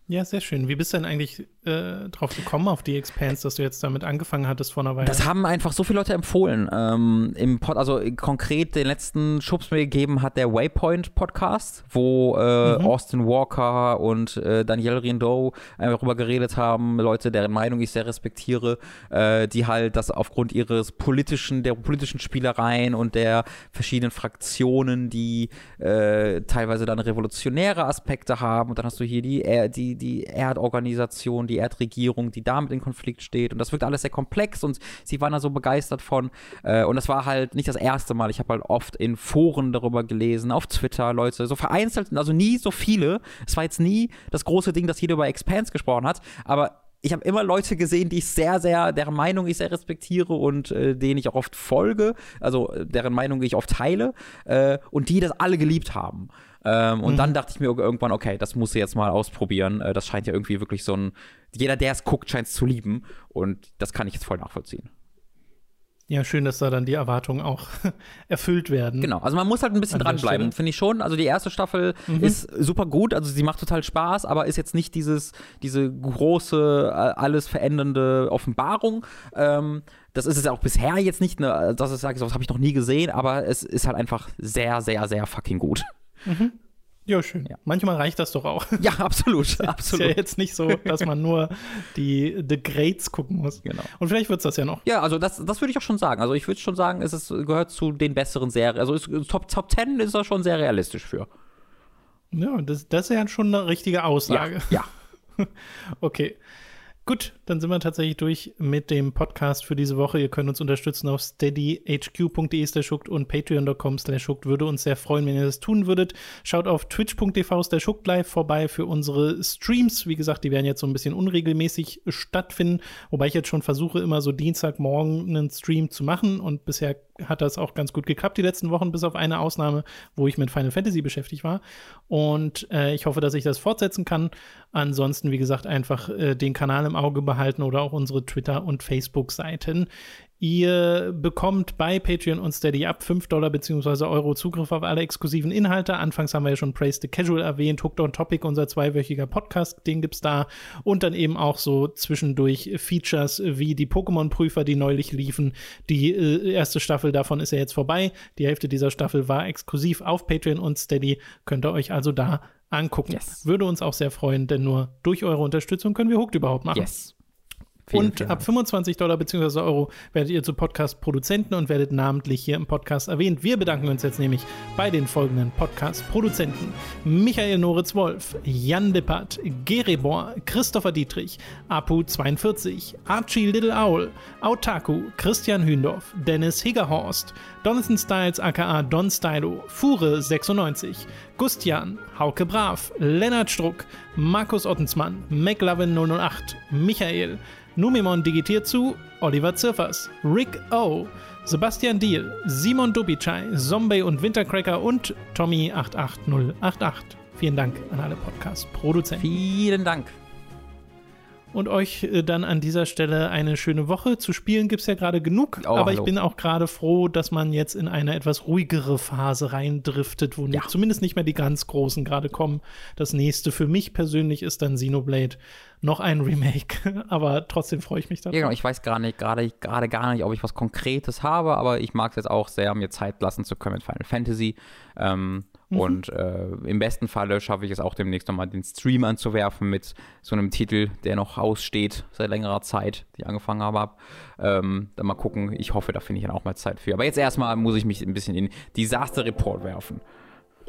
Ja, sehr schön. Wie bist du denn eigentlich äh, drauf gekommen auf die Expanse, dass du jetzt damit angefangen hattest vor einer Weile? Das haben einfach so viele Leute empfohlen. Ähm, im Pod, also konkret den letzten Schubs mir gegeben hat der Waypoint Podcast, wo äh, Austin Walker und äh, Danielle Riendeau einfach darüber geredet haben, Leute, deren Meinung ich sehr respektiere, äh, die halt das aufgrund ihres politischen, der politischen Spielereien und der verschiedenen Fraktionen, die äh, teilweise dann revolutionäre Aspekte haben. Und dann hast du hier die, Er- die, Erdorganisation, die Erdregierung, die damit in Konflikt steht. Und das wirkt alles sehr komplex und sie waren da so begeistert von. Äh, und das war halt nicht das erste Mal. Ich habe halt oft in Foren darüber gelesen, auf Twitter, Leute, so vereinzelt, also nie so viele. Es war jetzt nie das große Ding, dass jeder über Expanse gesprochen hat, aber ich habe immer Leute gesehen, die ich sehr, sehr, deren Meinung ich sehr respektiere und äh, denen ich auch oft folge, also äh, deren Meinung ich oft teile äh, und die das alle geliebt haben. Ähm, und dann dachte ich mir irgendwann, okay, das muss ich jetzt mal ausprobieren. Äh, das scheint ja irgendwie wirklich so ein, jeder, der es guckt, scheint es zu lieben und das kann ich jetzt voll nachvollziehen. Ja, schön, dass da dann die Erwartungen auch erfüllt werden. Genau, also man muss halt ein bisschen dranbleiben, finde ich schon. Also die erste Staffel mhm. ist super gut, also sie macht total Spaß, aber ist jetzt nicht dieses, diese große, äh, alles verändernde Offenbarung. Ähm, das ist es auch bisher jetzt nicht, ne, dass ich sage, das habe ich noch nie gesehen, aber es ist halt einfach sehr, sehr, sehr fucking gut. Mhm. Ja, schön. Ja. Manchmal reicht das doch auch. Ja, absolut. absolut. Ist ja jetzt nicht so, dass man nur die The Greats gucken muss. Genau. Und vielleicht wird es das ja noch. Ja, also das, das würde ich auch schon sagen. Also ich würde schon sagen, es ist, gehört zu den besseren Serien. Also ist, Top, Top 10 ist das schon sehr realistisch für. Ja, das, das ist ja schon eine richtige Aussage. Ja. ja. okay. Gut, dann sind wir tatsächlich durch mit dem Podcast für diese Woche. Ihr könnt uns unterstützen auf steadyhq.de slash und patreon.com slash Würde uns sehr freuen, wenn ihr das tun würdet. Schaut auf twitch.tv slash live vorbei für unsere Streams. Wie gesagt, die werden jetzt so ein bisschen unregelmäßig stattfinden, wobei ich jetzt schon versuche, immer so Dienstagmorgen einen Stream zu machen und bisher hat das auch ganz gut geklappt die letzten Wochen, bis auf eine Ausnahme, wo ich mit Final Fantasy beschäftigt war. Und äh, ich hoffe, dass ich das fortsetzen kann. Ansonsten, wie gesagt, einfach äh, den Kanal im Auge behalten oder auch unsere Twitter- und Facebook-Seiten. Ihr bekommt bei Patreon und Steady ab 5 Dollar bzw. Euro Zugriff auf alle exklusiven Inhalte. Anfangs haben wir ja schon Praise the Casual erwähnt, Hooked on Topic, unser zweiwöchiger Podcast, den gibt's da. Und dann eben auch so zwischendurch Features wie die Pokémon-Prüfer, die neulich liefen. Die äh, erste Staffel davon ist ja jetzt vorbei. Die Hälfte dieser Staffel war exklusiv auf Patreon und Steady. Könnt ihr euch also da angucken. Yes. Würde uns auch sehr freuen, denn nur durch eure Unterstützung können wir Hooked überhaupt machen. Yes. Vielen, und ab 25 Dollar bzw. Euro werdet ihr zu Podcast-Produzenten und werdet namentlich hier im Podcast erwähnt. Wir bedanken uns jetzt nämlich bei den folgenden Podcast-Produzenten: Michael Noritz-Wolf, Jan Lippert, Gerebor, Christopher Dietrich, Apu42, Archie Little Owl, Autaku, Christian Hündorf, Dennis Higgerhorst, Donathan Styles aka Don Stylo, Fure96, Gustian, Hauke Brav, Lennart Struck, Markus Ottensmann, McLovin 008, Michael, Numimon digitiert zu, Oliver Zirfers, Rick O., Sebastian Diel, Simon Dubichai, Zombie und Wintercracker und Tommy88088. Vielen Dank an alle Podcast-Produzenten. Vielen Dank. Und euch äh, dann an dieser Stelle eine schöne Woche. Zu spielen gibt es ja gerade genug, Oh, aber hallo. ich bin auch gerade froh, dass man jetzt in eine etwas ruhigere Phase reindriftet, wo Ja. zumindest nicht mehr die ganz großen gerade kommen. Das nächste für mich persönlich ist dann Xenoblade. Noch ein Remake, aber trotzdem freue ich mich darauf. Ja, genau. Ich weiß gerade nicht, gerade, gerade gar nicht, ob ich was Konkretes habe, aber ich mag es jetzt auch sehr, mir Zeit lassen zu können mit Final Fantasy. Ähm, Und äh, im besten Falle schaffe ich es auch demnächst nochmal den Stream anzuwerfen mit so einem Titel, der noch aussteht seit längerer Zeit, die ich angefangen habe. Ähm, dann mal gucken. Ich hoffe, da finde ich dann auch mal Zeit für. Aber jetzt erstmal muss ich mich ein bisschen in Disaster Report werfen.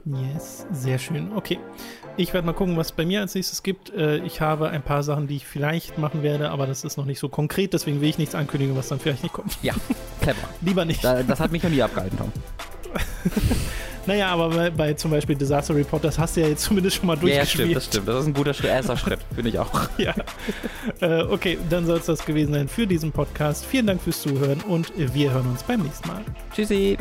Yes, sehr schön. Okay. Ich werde mal gucken, was es bei mir als nächstes gibt. Äh, ich habe ein paar Sachen, die ich vielleicht machen werde, aber das ist noch nicht so konkret, deswegen will ich nichts ankündigen, was dann vielleicht nicht kommt. Ja, clever. Lieber nicht. Da, das hat mich noch nie abgehalten, Tom. Naja, aber bei, bei zum Beispiel Disaster Report, das hast du ja jetzt zumindest schon mal Ja, ja, stimmt, durchgespielt. das stimmt. Das ist ein guter Schritt, erster Schritt, finde ich auch. Ja. äh, okay, dann soll es das gewesen sein für diesen Podcast. Vielen Dank fürs Zuhören und wir hören uns beim nächsten Mal. Tschüssi.